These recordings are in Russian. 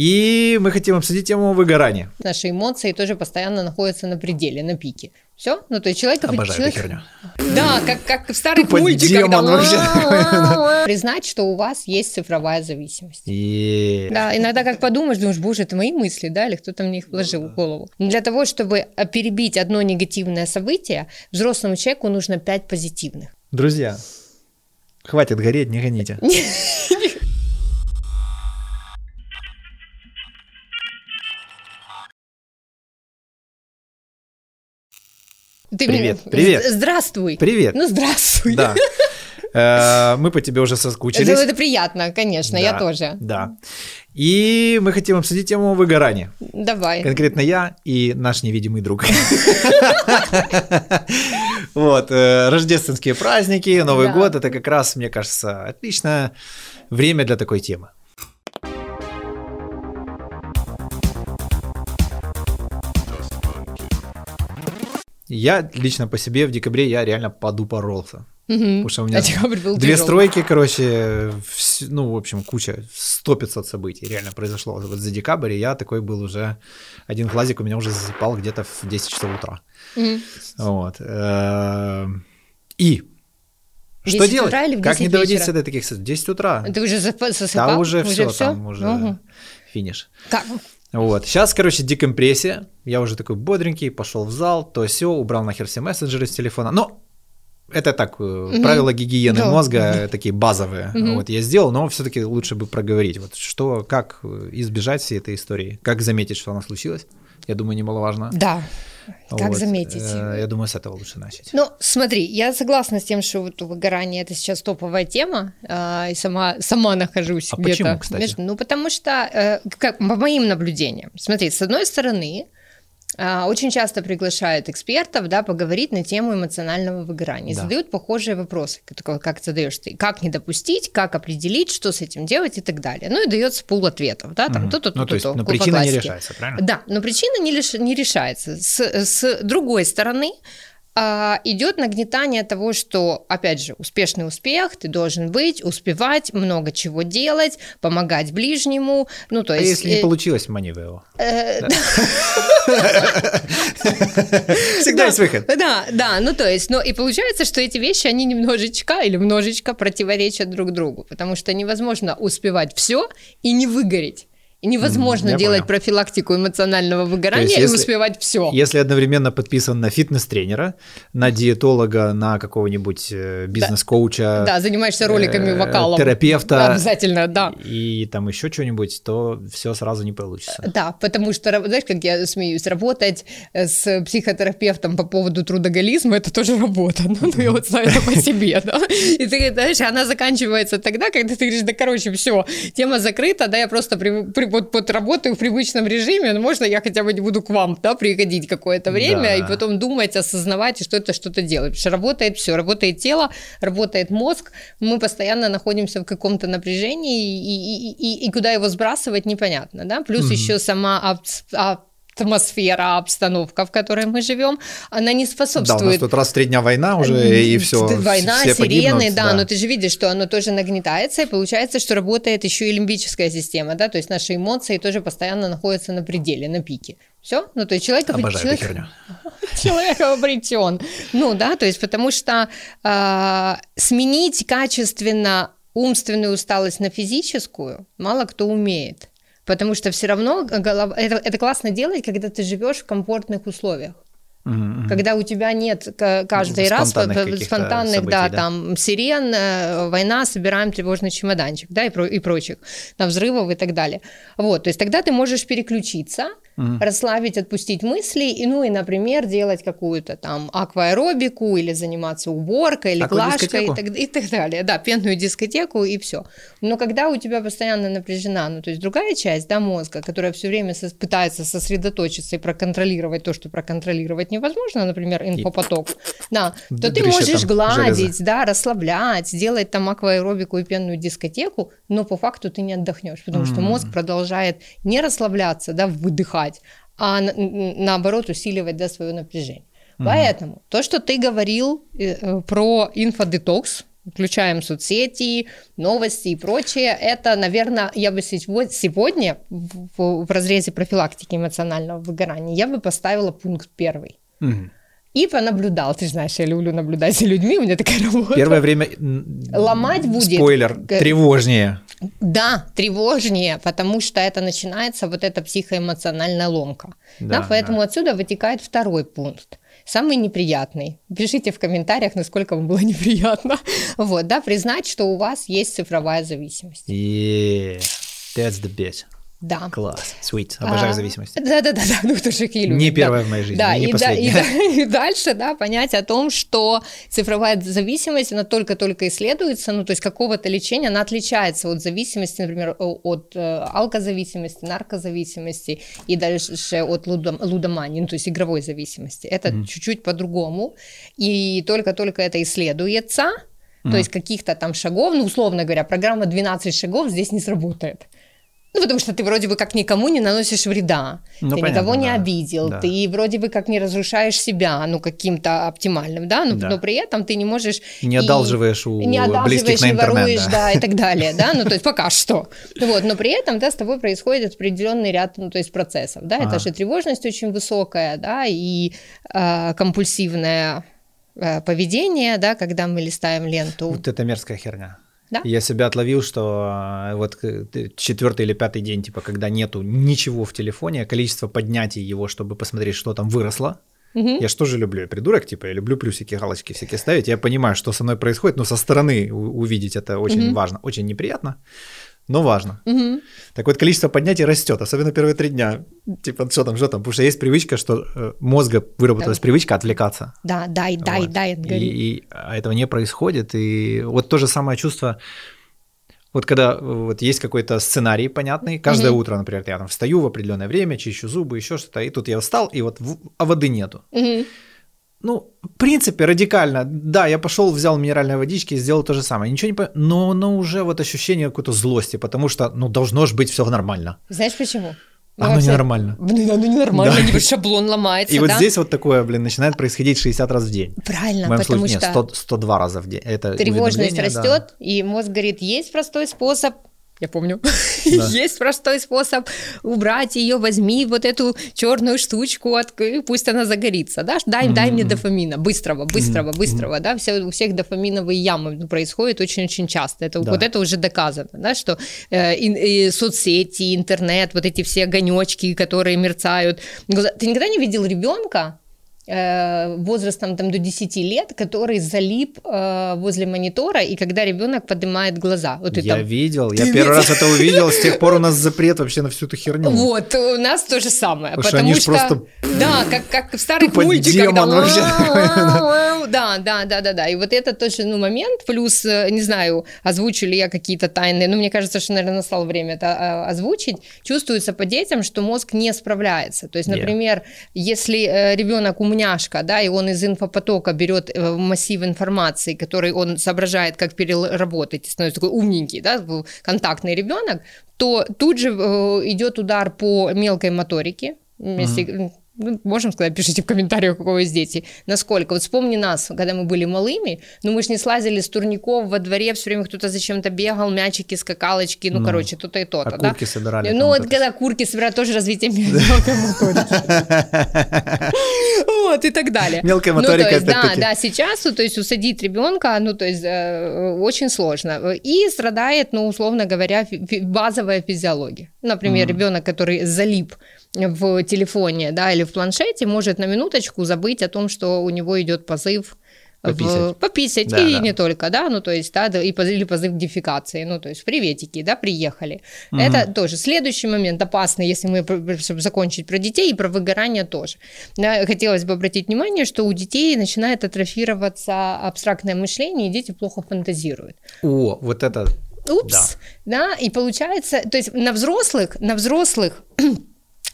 И мы хотим обсудить тему выгорания. Наши эмоции тоже постоянно находятся на пределе, на пике. Все? Ну, то есть человек... Обожаю человек... херню. Да, как, как в старых Тупо мультиках. демон да. вообще. Признать, что у вас есть цифровая зависимость. И... Да, иногда как подумаешь, думаешь, боже, это мои мысли, да, или кто-то мне их вложил в голову. Для того, чтобы э, перебить одно негативное событие, взрослому человеку нужно пять позитивных. Друзья, хватит гореть, не гоните. Ты Привет, мне- привет. Здравствуй. Привет. Ну, здравствуй. Да. Э, Мы по тебе уже соскучились. Это, это приятно, конечно, я тоже. Да. И мы хотим обсудить тему выгорания. Давай. Конкретно я и наш невидимый друг. Вот, э, рождественские праздники, Новый год, это как раз, мне кажется, отличное время для такой темы. Я лично по себе в декабре я реально подупоролся. Мгм. Потому что у меня А был две тяжелый. стройки, короче, вс- ну, в общем, куча, 100 500 событий реально произошло вот за декабрь, я такой был уже, один глазик у меня уже засыпал где-то в 10 часов утра. Мгм. Вот. Эм, И что 10 делать? утра или в Как не 10 доводить вечера? до таких... с- 10 утра. Ты уже зап- Да, засыпал? уже все, всё? там уже Мгм. финиш. Как? Вот. Сейчас, короче, декомпрессия. Я уже такой бодренький, пошел в зал, то все, убрал нахер все мессенджеры с телефона. Но это так, э, правила гигиены Да. мозга такие базовые. Мгм. Вот я сделал, но все-таки лучше бы проговорить. Вот что, как э, избежать всей этой истории, как заметить, что она случилась. Я думаю, немаловажно. Да. Как Вот. заметить? Э, Я думаю, с этого лучше начать. Ну, смотри, я согласна с тем, что вот выгорание это сейчас топовая тема, а, и сама, сама нахожусь А где-то. почему, кстати? между- ну, потому что, э, как, по моим наблюдениям, смотри, с одной стороны, очень часто приглашают экспертов, да, поговорить на тему эмоционального выгорания. Да. задают похожие вопросы, как задаешь ты, как не допустить, как определить, что с этим делать и так далее. Ну и дается пул ответов, да, там Мгм. то-то, ну, то есть, то-то, но причина не классике. решается, правильно? Да, но причина не, лиш- не решается. С, с другой стороны, а, идет нагнетание того, что, опять же, успешный успех, ты должен быть, успевать, много чего делать, помогать ближнему. Ну, то А есть... если не э, получилось, мани его. э, Всегда есть выход. Да, да, ну то есть, ну и получается, что эти вещи, они немножечко или немножечко противоречат друг другу, потому что невозможно успевать все и не выгореть. И невозможно я делать понял. профилактику эмоционального выгорания есть, и если- успевать все. Если одновременно подписан на фитнес-тренера, на диетолога, на какого-нибудь э, бизнес-коуча, Да, занимаешься роликами э, вокалом. терапевта. Обязательно, да. и там еще что-нибудь, то все сразу не получится. Да, потому что, знаешь, как я смеюсь, работать э, с психотерапевтом по поводу трудоголизма, это тоже работа, ну, ну я вот знаю это по себе, да, и ты, знаешь, она заканчивается тогда, когда ты говоришь, да, короче, все, тема закрыта, да, я просто при, при- вот, вот работаю в привычном режиме, но можно я хотя бы не буду к вам, да, приходить какое-то время Да. и потом думать, осознавать, и что это что-то делать, потому что работает все, работает тело, работает мозг, мы постоянно находимся в каком-то напряжении, и, и- и- и куда его сбрасывать непонятно, да, плюс еще сама абс- атмосфера, обстановка, в которой мы живем, она не Да, у нас способствует тут раз три дня война уже, и все. Война, сирены, да, но ты же видишь, что оно тоже нагнетается, и получается, что работает еще и лимбическая система, да, то есть наши эмоции тоже постоянно находятся на пределе, на пике. Все? Ну, то есть человек... Обожаю человек- херню. человек обретен. Ну да, то есть потому что а, сменить качественно умственную усталость на физическую мало кто умеет. Потому что все равно голова... это, это классно делать, когда ты живешь в комфортных условиях. Мгм. Когда у тебя нет каждый раз Спонтанных по- каких-то спонтанных, событий, да, да? там сирен, э, война, собираем тревожный чемоданчик, да, и, про- и прочих, на взрывов и так далее. Вот, то есть тогда ты можешь переключиться, расслабить, отпустить мысли, и, ну и, например, делать какую-то там акваэробику или заниматься уборкой или глажкой и так, и так далее, да, пенную дискотеку и все. Но когда у тебя постоянно напряжена, ну то есть другая часть, да, мозга, которая все время сос- пытается сосредоточиться и проконтролировать то, что проконтролировать невозможно, например, инфопоток, да, то ты можешь гладить, железо. да, расслаблять, делать там акваэробику и пенную дискотеку, но по факту ты не отдохнешь, потому что мозг продолжает не расслабляться, да, выдыхать, а на- н- наоборот усиливать, да, свое напряжение. Поэтому то, что ты говорил э, э, про инфодетокс, включаем соцсети, новости и прочее. Это, наверное, я бы сегодня в, в разрезе профилактики эмоционального выгорания я бы поставила пункт первый. Угу. И понаблюдал. Ты знаешь, я люблю наблюдать за людьми, у меня такая работа. Первое время... Ломать будет... Спойлер, тревожнее. Да, тревожнее, потому что это начинается вот эта психоэмоциональная ломка. Да, да, поэтому да. отсюда вытекает второй пункт. Самый неприятный. Пишите в комментариях, насколько вам было неприятно. Вот, да, признать, что у вас есть цифровая зависимость. Yeah, that's the best. Да. Класс, sweet, обожаю а, зависимость. Да-да-да, ну тоже их любят. Не первая да. в моей жизни, да, не и последняя. Да, и, и дальше, да, понять о том, что цифровая зависимость, она только-только исследуется, ну то есть какого-то лечения, она отличается от зависимости, например, от э, алкозависимости, наркозависимости и дальше от лудом, лудомании, ну то есть игровой зависимости. Это mm. чуть-чуть по-другому, и только-только это исследуется, mm. то есть каких-то там шагов, ну условно говоря, программа 12 шагов здесь не сработает. Ну, потому что ты вроде бы как никому не наносишь вреда, ну, ты понятно, никого не да. обидел, да. ты вроде бы как не разрушаешь себя, ну, каким-то оптимальным, да, но, да. но при этом ты не можешь... Не одалживаешь у не одалживаешь, близких на не интернет, воруешь, да. да, и так далее, да, ну, то есть пока что. Вот, но при этом, да, с тобой происходит определенный ряд, ну, то есть процессов, да, это же тревожность очень высокая, да, и э, компульсивное э, поведение, да, когда мы листаем ленту. Вот это мерзкая херня. Да? Я себя отловил, что а, вот четвертый или пятый день, типа, когда нету ничего в телефоне, количество поднятий его, чтобы посмотреть, что там выросло. Угу. Я же люблю? Я придурок, типа, я люблю плюсики, галочки всякие ставить. Я понимаю, что со мной происходит, но со стороны увидеть это очень угу. важно, очень неприятно но важно. Угу. Так вот, количество поднятий растет, особенно первые три дня. Типа, что там, что там, потому что есть привычка, что э, мозга выработалась да. привычка отвлекаться. Да, дай, вот. дай, дай. И, и а этого не происходит. И вот то же самое чувство, вот когда вот есть какой-то сценарий понятный, каждое угу. утро, например, я там встаю в определенное время, чищу зубы, еще что-то, и тут я встал, и вот, а воды нету. Угу. Ну, в принципе, радикально. Да, я пошел, взял минеральной водички и сделал то же самое. Ничего не по... но, но уже вот ощущение какой-то злости, потому что, ну, должно же быть все нормально. Знаешь почему? Ну, оно вообще... ненормально. Блин, оно ненормально, да. шаблон ломается, И да? вот здесь вот такое, блин, начинает происходить 60 раз в день. Правильно, в моем потому случае, что... Нет, 100, 102 раза в день. Это Тревожность растет, да. и мозг говорит, есть простой способ я помню. Да. Есть простой способ убрать ее, возьми вот эту черную штучку, от... пусть она загорится, да, дай, mm-hmm. дай мне дофамина, быстрого, быстрого, mm-hmm. быстрого, да, все, у всех дофаминовые ямы происходят очень-очень часто, это, да. вот это уже доказано, да, что э, и, и соцсети, интернет, вот эти все огонечки, которые мерцают. Ты никогда не видел ребенка, возрастом там, до 10 лет, который залип э, возле монитора, и когда ребенок поднимает глаза. Вот я там... видел, я первый раз это увидел, с тех пор у нас запрет вообще на всю эту херню. Вот, у нас то же самое. Потому, потому что, просто... Да, как, как в старых мультиках. Да, да, да, да, да. И вот это тоже ну, момент, плюс, э, не знаю, озвучу ли я какие-то тайны, но мне кажется, что, наверное, настало время это а, озвучить. Чувствуется по детям, что мозг не справляется. То есть, например, если ребенок умный умняшка, да, и он из инфопотока берет э, массив информации, который он соображает, как переработать, становится такой умненький, да, контактный ребенок, то тут же э, идет удар по мелкой моторике, если, mm-hmm ну, можем сказать, пишите в комментариях, у кого есть дети, насколько. Вот вспомни нас, когда мы были малыми, ну мы же не слазили с турников во дворе, все время кто-то зачем-то бегал, мячики, скакалочки, ну, ну короче, то-то и то-то. А да? курки собирали? Ну вот когда курки собирали, тоже развитие мелкой моторики. Вот, и так далее. Мелкая моторика, Да, да, сейчас, то есть усадить ребенка, ну то есть э, очень сложно. И страдает, ну условно говоря, базовая физиология. Например, ребенок, который залип в телефоне, да, или в планшете, может на минуточку забыть о том, что у него идет позыв пописать, в, пописать да, и да. не только, да, ну то есть, да, и или позыв к дефекации, ну то есть, приветики, да, приехали. Угу. Это тоже следующий момент опасный, если мы, чтобы закончить про детей и про выгорание тоже. Да, хотелось бы обратить внимание, что у детей начинает атрофироваться абстрактное мышление, и дети плохо фантазируют. О, вот это... Упс, да, да и получается, то есть на взрослых, на взрослых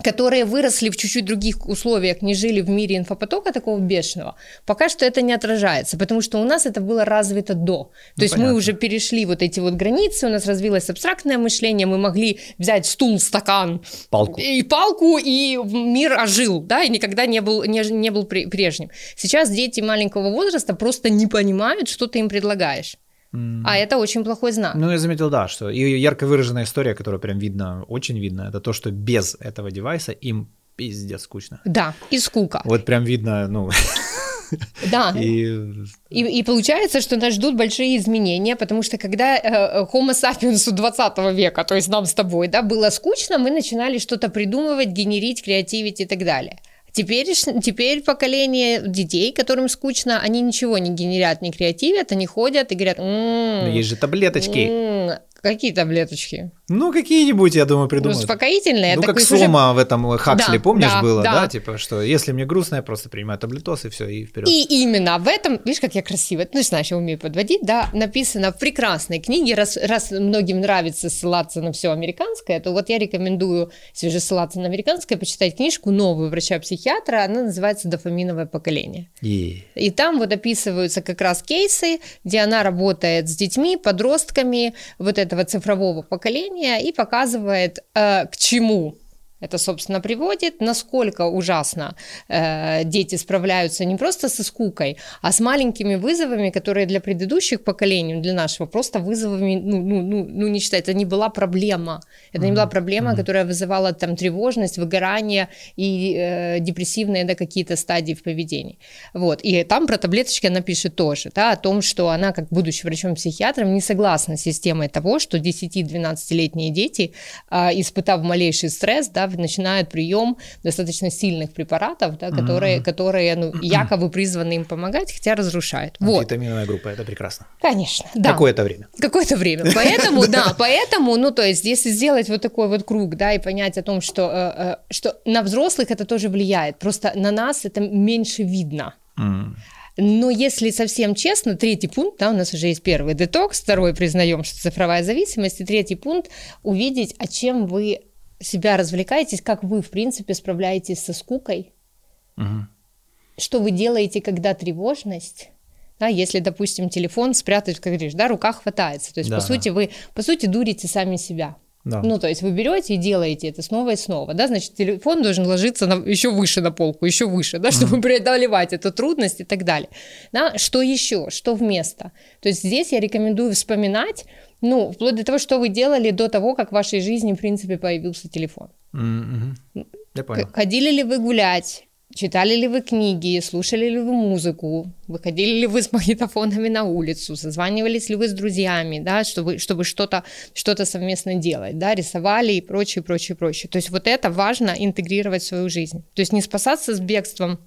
которые выросли в чуть-чуть других условиях, не жили в мире инфопотока такого бешеного, пока что это не отражается, потому что у нас это было развито до. То ну, есть понятно. мы уже перешли вот эти вот границы, у нас развилось абстрактное мышление, мы могли взять стул, стакан палку. и палку, и мир ожил, да, и никогда не был, не, не был прежним. Сейчас дети маленького возраста просто не понимают, что ты им предлагаешь. А это очень плохой знак. Ну, я заметил, да, что и ярко выраженная история, которая прям видно, очень видно, это то, что без этого девайса им пиздец скучно. Да, и скука. Вот прям видно, ну... Да. И... И, и получается, что нас ждут большие изменения, потому что когда э, Homo sapiens 20 века, то есть нам с тобой, да, было скучно, мы начинали что-то придумывать, генерить, креативить и так далее. Теперь, теперь поколение детей, которым скучно, они ничего не генерят, не креативят, они ходят и говорят... м есть же таблеточки. М-м, Какие таблеточки? Ну, какие-нибудь, я думаю, придумают. Ну, успокоительные. Ну, как Сома уже... в этом Хаксли, да, помнишь, да, было, да. да? Типа, что если мне грустно, я просто принимаю таблетоз, и все, и вперед. И именно в этом, видишь, как я красиво, ну, знаешь, я умею подводить, да, написано в прекрасной книге, раз, раз многим нравится ссылаться на все американское, то вот я рекомендую, если же ссылаться на американское, почитать книжку новую врача-психиатра, она называется «Дофаминовое поколение». Yeah. И там вот описываются как раз кейсы, где она работает с детьми, подростками, вот этого цифрового поколения и показывает, э, к чему это, собственно, приводит, насколько ужасно э, дети справляются не просто со скукой, а с маленькими вызовами, которые для предыдущих поколений, для нашего, просто вызовами, ну, ну, ну, ну не считать, это не была проблема. Это mm-hmm. не была проблема, mm-hmm. которая вызывала там тревожность, выгорание и э, депрессивные да, какие-то стадии в поведении. Вот. И там про таблеточки она пишет тоже, да, о том, что она, как будучи врачом-психиатром, не согласна с системой того, что 10-12-летние дети, э, испытав малейший стресс, да, начинают прием достаточно сильных препаратов, да, которые, mm-hmm. которые ну, якобы призваны им помогать, хотя разрушают. Вот. Витаминовая группа, это прекрасно. Конечно, да. Какое-то время. Какое-то время. Поэтому, да, поэтому, ну, то есть, если сделать вот такой вот круг, да, и понять о том, что, э, э, что на взрослых это тоже влияет, просто на нас это меньше видно. Но если совсем честно, третий пункт, да, у нас уже есть первый детокс, второй признаем, что цифровая зависимость, и третий пункт увидеть, о чем вы себя развлекаетесь, как вы, в принципе, справляетесь со скукой, угу. что вы делаете, когда тревожность, да, если, допустим, телефон спрятать, как говоришь, да, рука хватается, то есть, да, по сути, вы, по сути, дурите сами себя. Да. Ну, то есть вы берете и делаете это снова и снова, да, значит, телефон должен ложиться на, еще выше на полку, еще выше, да, чтобы mm-hmm. преодолевать эту трудность и так далее. Да, что еще, что вместо? То есть здесь я рекомендую вспоминать, ну, вплоть до того, что вы делали до того, как в вашей жизни, в принципе, появился телефон. Mm-hmm. Я понял. Ходили ли вы гулять? Читали ли вы книги, слушали ли вы музыку, выходили ли вы с магнитофонами на улицу, созванивались ли вы с друзьями, да, чтобы, чтобы что-то что совместно делать, да, рисовали и прочее, прочее, прочее. То есть вот это важно интегрировать в свою жизнь. То есть не спасаться с бегством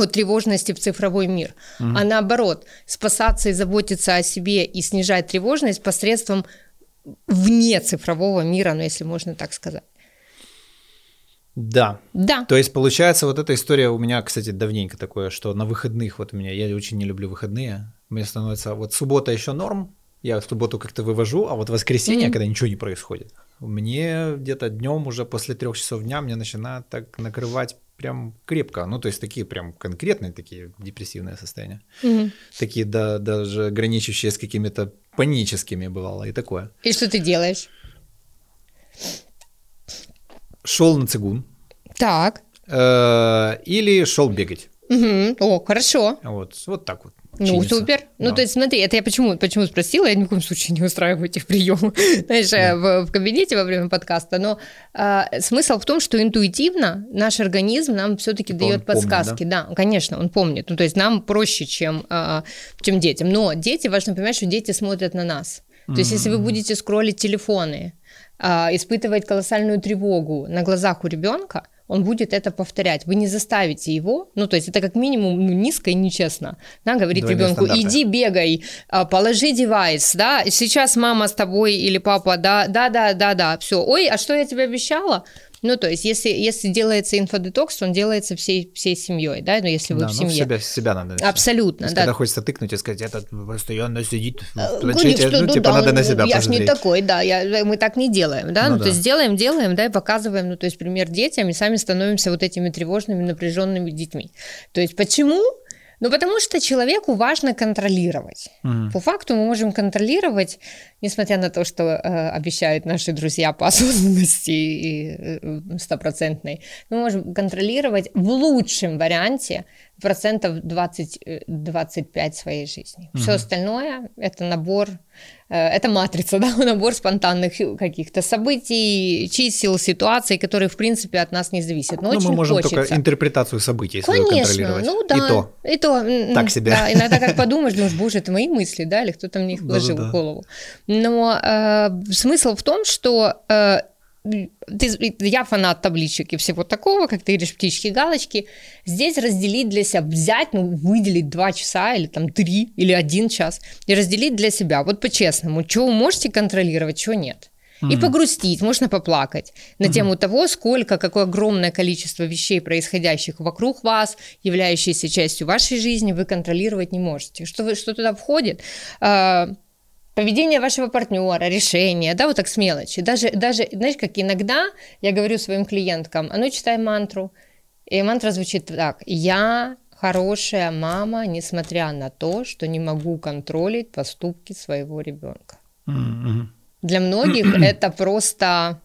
от тревожности в цифровой мир, угу. а наоборот, спасаться и заботиться о себе и снижать тревожность посредством вне цифрового мира, ну, если можно так сказать. Да. Да. То есть, получается, вот эта история у меня, кстати, давненько такое, что на выходных вот у меня, я очень не люблю выходные, мне становится, вот суббота еще норм, я в субботу как-то вывожу, а вот воскресенье, mm-hmm. когда ничего не происходит, мне где-то днем уже после трех часов дня мне начинает так накрывать прям крепко, ну то есть такие прям конкретные такие депрессивные состояния, mm-hmm. такие да, даже граничащие с какими-то паническими бывало и такое. И что ты делаешь? шел на цигун. Так. Э, или шел бегать. Угу. О, хорошо. Вот, вот так вот. Ну, супер. Ну, да. Ну, то есть, смотри, это я почему, почему спросила, я ни в коем случае не устраиваю этих приемов, знаешь, да. в, в кабинете во время подкаста, но а, смысл в том, что интуитивно наш организм нам все-таки типа дает подсказки. Помнит, да? да, конечно, он помнит. Ну, то есть, нам проще, чем, а, чем детям. Но дети, важно понимать, что дети смотрят на нас. То есть, если вы будете скроллить телефоны, а, испытывает колоссальную тревогу на глазах у ребенка, он будет это повторять. Вы не заставите его, ну, то есть это как минимум ну, низко и нечестно, да, говорить Двойные ребенку, стандарты. иди бегай, а, положи девайс, да, сейчас мама с тобой или папа, да, да, да, да, да, все, ой, а что я тебе обещала? Ну, то есть, если, если делается инфодетокс, он делается всей, всей семьей, да, ну, если вы да, в ну, семье. Ну, себя, себя надо. Абсолютно, есть, да. Когда хочется тыкнуть и сказать, этот постоянно сидит в э, планшете, ну, ну, типа, да, надо на себя Я ж не такой, да, я, мы так не делаем, да, ну, ну да. то есть, делаем, делаем, да, и показываем, ну, то есть, пример детям, и сами становимся вот этими тревожными, напряженными детьми. То есть, почему? Ну, потому что человеку важно контролировать. Угу. По факту мы можем контролировать, несмотря на то, что э, обещают наши друзья по осознанности и э, стопроцентной, мы можем контролировать в лучшем варианте процентов 20-25 э, своей жизни. Угу. Все остальное это набор, это матрица, да, набор спонтанных каких-то событий, чисел, ситуаций, которые в принципе от нас не зависят. Но ну, очень мы можем хочется. только интерпретацию событий Конечно, контролировать. ну да. И то. И то. Так себе. Да, иногда как подумаешь, думаешь, боже, это мои мысли, да, или кто-то мне их вложил в голову. Но э, смысл в том, что э, ты, я фанат табличек и всего такого, как ты говоришь, птички, галочки. Здесь разделить для себя, взять, ну, выделить два часа или там три или один час и разделить для себя, вот по-честному, что вы можете контролировать, что нет. Mm-hmm. И погрустить, можно поплакать на mm-hmm. тему того, сколько, какое огромное количество вещей, происходящих вокруг вас, являющиеся частью вашей жизни, вы контролировать не можете. Что, вы, что туда входит? Поведение вашего партнера, решение, да, вот так с мелочи. Даже, даже, знаешь, как иногда я говорю своим клиенткам, а ну читай мантру, и мантра звучит так, я хорошая мама, несмотря на то, что не могу контролить поступки своего ребенка. Mm-hmm. Для многих это просто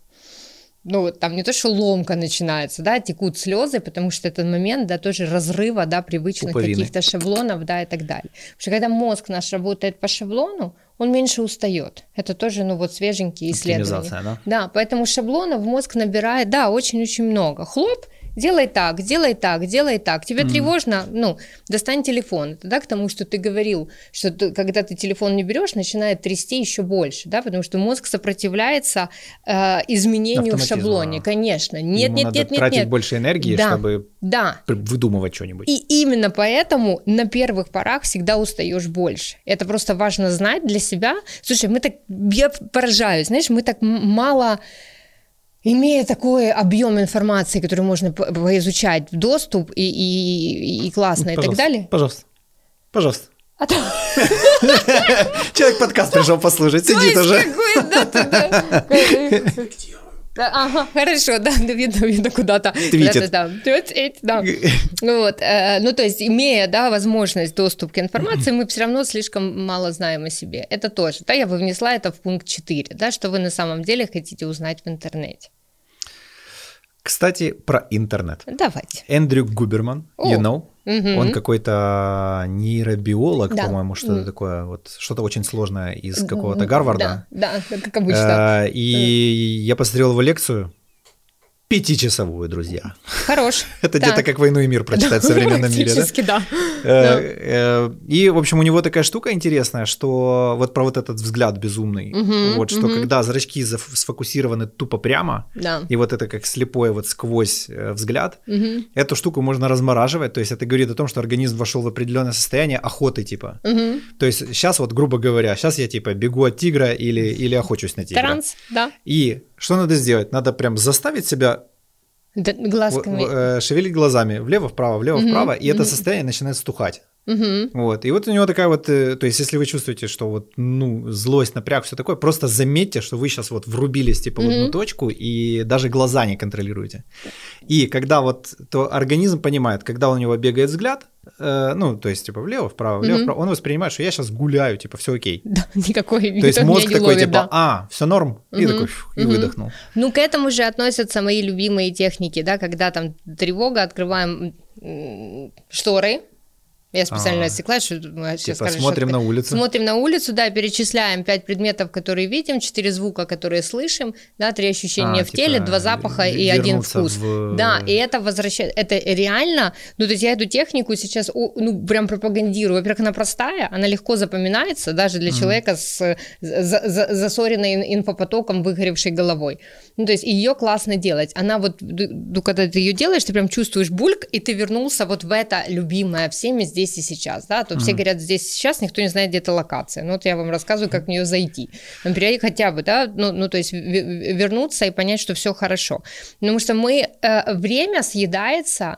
ну, там не то, что ломка начинается, да, текут слезы, потому что этот момент, да, тоже разрыва, да, привычных Пуповины. каких-то шаблонов, да, и так далее. Потому что когда мозг наш работает по шаблону, он меньше устает. Это тоже, ну, вот свеженькие исследования. Да? да, поэтому шаблонов мозг набирает, да, очень-очень много. Хлоп, делай так, делай так, делай так. Тебе mm. тревожно, ну, достань телефон. Это, да, к тому, что ты говорил, что ты, когда ты телефон не берешь, начинает трясти еще больше, да, потому что мозг сопротивляется э, изменению в шаблоне, конечно. Нет, Ему нет, надо нет, нет, тратить нет. больше энергии, да, чтобы да. выдумывать что-нибудь. И именно поэтому на первых порах всегда устаешь больше. Это просто важно знать для себя. Слушай, мы так, я поражаюсь, знаешь, мы так мало имея такой объем информации, который можно поизучать, доступ и, и, и классно пожалуйста, и так далее. Пожалуйста, пожалуйста. А то... Человек подкаст пришел послушать, сидит уже. Ага, хорошо, да, видно, видно куда-то. Твитит. Да, да, да. Вот, э, ну, то есть, имея, да, возможность доступ к информации, мы все равно слишком мало знаем о себе. Это тоже, да, я бы внесла это в пункт 4, да, что вы на самом деле хотите узнать в интернете. Кстати, про интернет. Давайте. Эндрю Губерман, О, you know? Угу. Он какой-то нейробиолог, да. по-моему, что-то угу. такое, вот что-то очень сложное из какого-то Гарварда. Да, да как обычно. А, и я посмотрел его лекцию. Пятичасовую, друзья. Хорош. Это где-то как «Войну и мир» прочитать в современном мире, да? да. Э, э, и, в общем, у него такая штука интересная, что вот про вот этот взгляд безумный, вот что когда зрачки сфокусированы тупо прямо, и вот это как слепое вот сквозь э, взгляд, эту штуку можно размораживать, то есть это говорит о том, что организм вошел в определенное состояние охоты типа. То есть сейчас вот, грубо говоря, сейчас я типа бегу от тигра или, или охочусь на тигра. Транс, да. И что надо сделать? Надо прям заставить себя да, глазками. Э, шевелить глазами влево-вправо, влево-вправо, угу, и угу. это состояние начинает стухать. Угу. Вот. И вот у него такая вот, э, то есть, если вы чувствуете, что вот, ну, злость, напряг, все такое, просто заметьте, что вы сейчас вот врубились типа угу. в одну точку и даже глаза не контролируете. И когда вот, то организм понимает, когда у него бегает взгляд, э, ну, то есть, типа, влево, вправо, влево, угу. вправо, он воспринимает, что я сейчас гуляю, типа, все окей. Да, никакой То есть мозг такой, ловит, типа, да. а, все норм, угу. и такой, фу, и выдохнул. Ну, к этому же относятся мои любимые техники, да, когда там тревога, открываем шторы, я специально а, отсекла, что мы сейчас типа скажем, смотрим что... на улицу. Смотрим на улицу, да, перечисляем пять предметов, которые видим, четыре звука, которые слышим, да, три ощущения а, в типа теле, два запаха и один вкус. В... Да, и это возвращает, это реально, ну, то есть я эту технику сейчас, ну, прям пропагандирую. Во-первых, она простая, она легко запоминается, даже для mm. человека с за, засоренной инфопотоком, выгоревшей головой. Ну, то есть ее классно делать. Она вот, ну, когда ты ее делаешь, ты прям чувствуешь бульк, и ты вернулся вот в это любимое всеми здесь здесь и сейчас, да, то mm-hmm. все говорят здесь и сейчас, никто не знает, где эта локация. Ну вот я вам рассказываю, как в нее зайти. Например, хотя бы, да, ну, ну то есть вернуться и понять, что все хорошо. Потому что мы, э, время съедается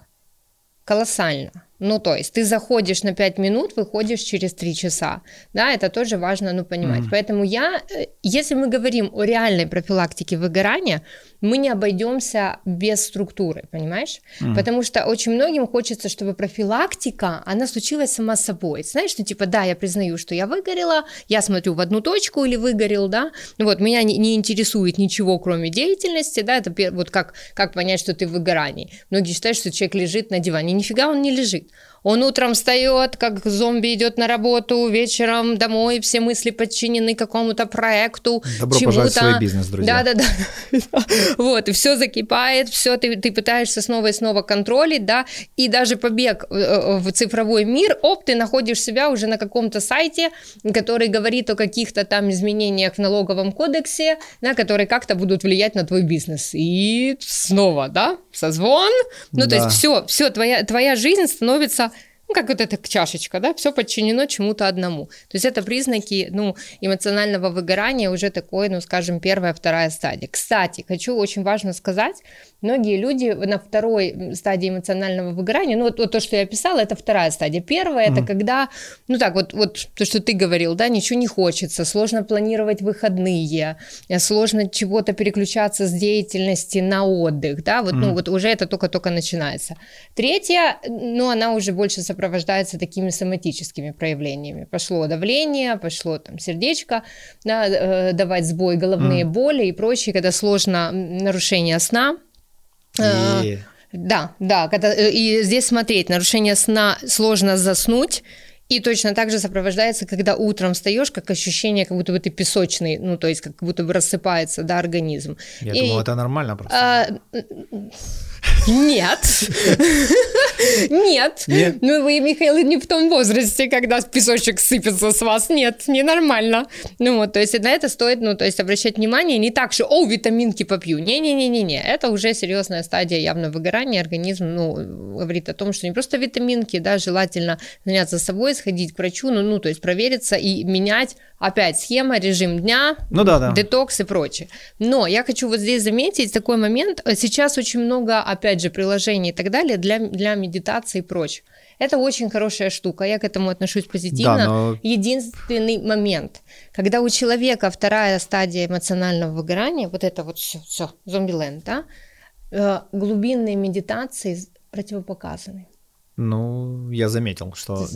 колоссально. Ну, то есть ты заходишь на 5 минут, выходишь через 3 часа. Да, это тоже важно, ну, понимать. Mm. Поэтому я, э, если мы говорим о реальной профилактике выгорания, мы не обойдемся без структуры, понимаешь? Mm. Потому что очень многим хочется, чтобы профилактика, она случилась сама собой. Знаешь, ну, типа, да, я признаю, что я выгорела, я смотрю в одну точку или выгорел, да, ну, вот, меня не, не интересует ничего, кроме деятельности, да, это вот как, как понять, что ты в выгорании. Многие считают, что человек лежит на диване. Нифига он не лежит Он утром встает, как зомби идет на работу, вечером домой, все мысли подчинены какому-то проекту. Добро пожаловать в свой бизнес, друзья. Да-да-да. Вот, и все закипает, все ты, ты пытаешься снова и снова контролить, да, и даже побег э, э, в цифровой мир, оп, ты находишь себя уже на каком-то сайте, который говорит о каких-то там изменениях в налоговом кодексе, да, которые как-то будут влиять на твой бизнес. И снова, да, созвон. Ну, да. то есть все, все, твоя, твоя жизнь становится ну, как вот эта чашечка, да, все подчинено чему-то одному. То есть это признаки, ну, эмоционального выгорания уже такой, ну, скажем, первая, вторая стадия. Кстати, хочу очень важно сказать, многие люди на второй стадии эмоционального выгорания, ну, вот, вот то, что я описала, это вторая стадия. Первая, mm-hmm. это когда, ну, так, вот, вот то, что ты говорил, да, ничего не хочется, сложно планировать выходные, сложно чего-то переключаться с деятельности на отдых, да, вот, mm-hmm. ну, вот уже это только-только начинается. Третья, ну, она уже больше сопровождается такими соматическими проявлениями. Пошло давление, пошло там сердечко, да, э, давать сбой, головные mm. боли и прочее, когда сложно нарушение сна. Yeah. Э, да, да, когда, э, и здесь смотреть, нарушение сна сложно заснуть, и точно так же сопровождается, когда утром встаешь, как ощущение, как будто бы ты песочный, ну, то есть как будто бы рассыпается, да, организм. Я и, думал, это нормально просто. А, нет. Нет. Нет. Ну, вы, Михаил, не в том возрасте, когда песочек сыпется с вас. Нет, ненормально. Ну вот, то есть на это стоит, ну, то есть обращать внимание не так, что, о, витаминки попью. Не-не-не-не-не. Это уже серьезная стадия явно выгорания. Организм, ну, говорит о том, что не просто витаминки, да, желательно заняться собой, сходить к врачу, ну, ну, то есть провериться и менять опять схема, режим дня, ну, да, да. детокс и прочее. Но я хочу вот здесь заметить такой момент. Сейчас очень много, опять же, приложений и так далее для, для медитации и прочее. Это очень хорошая штука, я к этому отношусь позитивно. Да, но... Единственный момент, когда у человека вторая стадия эмоционального выгорания, вот это вот все, все, зомбиленд, да, э, глубинные медитации противопоказаны. Ну, я заметил, что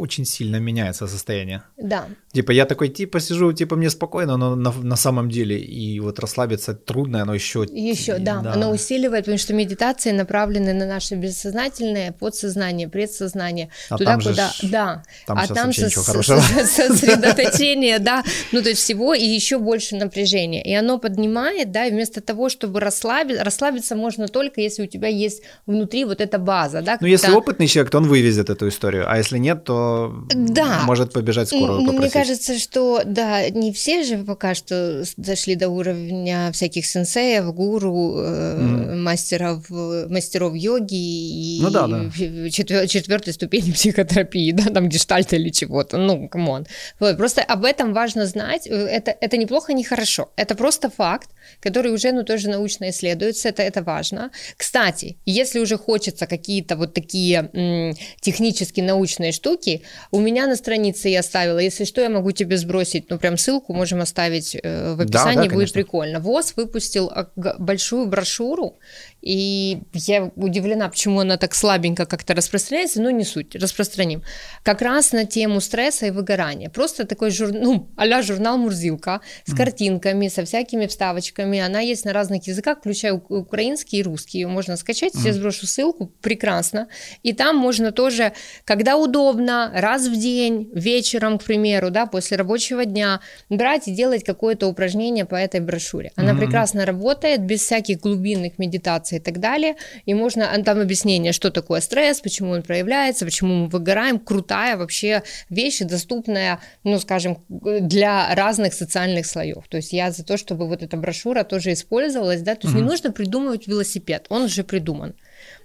очень сильно меняется состояние. Да. Типа я такой, типа сижу, типа мне спокойно, но на, на самом деле и вот расслабиться трудно, оно еще... Еще, да, да, оно усиливает, потому что медитации направлены на наше бессознательное, подсознание, предсознание, а туда, там куда... Ж... Да, там а там со- со- сосредоточение, да, ну то есть всего и еще больше напряжения. И оно поднимает, да, и вместо того, чтобы расслабиться, расслабиться можно только, если у тебя есть внутри вот эта база, да. Ну если опытный человек, то он вывезет эту историю, а если нет, то да. может побежать скорую попросить кажется, что, да, не все же пока что дошли до уровня всяких сенсеев, гуру, mm. мастеров, мастеров йоги и ну, да, да. Четвер- четвертой ступени психотерапии, да, там гештальта или чего-то, ну, come on. Вот, просто об этом важно знать, это, это неплохо, не хорошо, это просто факт, который уже, ну, тоже научно исследуется, это, это важно. Кстати, если уже хочется какие-то вот такие м, технические научные штуки, у меня на странице я оставила, если что, я могу тебе сбросить, ну, прям ссылку можем оставить э, в описании, да, да, будет прикольно. ВОЗ выпустил большую брошюру, и я удивлена, почему она так слабенько как-то распространяется, но не суть, распространим. Как раз на тему стресса и выгорания. Просто такой жур... ну, а журнал Мурзилка с картинками, со всякими вставочками. Она есть на разных языках, включая украинский и русский. Ее можно скачать, mm. я сброшу ссылку, прекрасно. И там можно тоже, когда удобно, раз в день, вечером, к примеру, да, после рабочего дня, брать и делать какое-то упражнение по этой брошюре. Она прекрасно работает, без всяких глубинных медитаций и так далее. И можно, там объяснение, что такое стресс, почему он проявляется, почему мы выгораем. Крутая вообще вещь, доступная, ну, скажем, для разных социальных слоев. То есть я за то, чтобы вот эта брошюра тоже использовалась, да, то есть угу. не нужно придумывать велосипед, он уже придуман.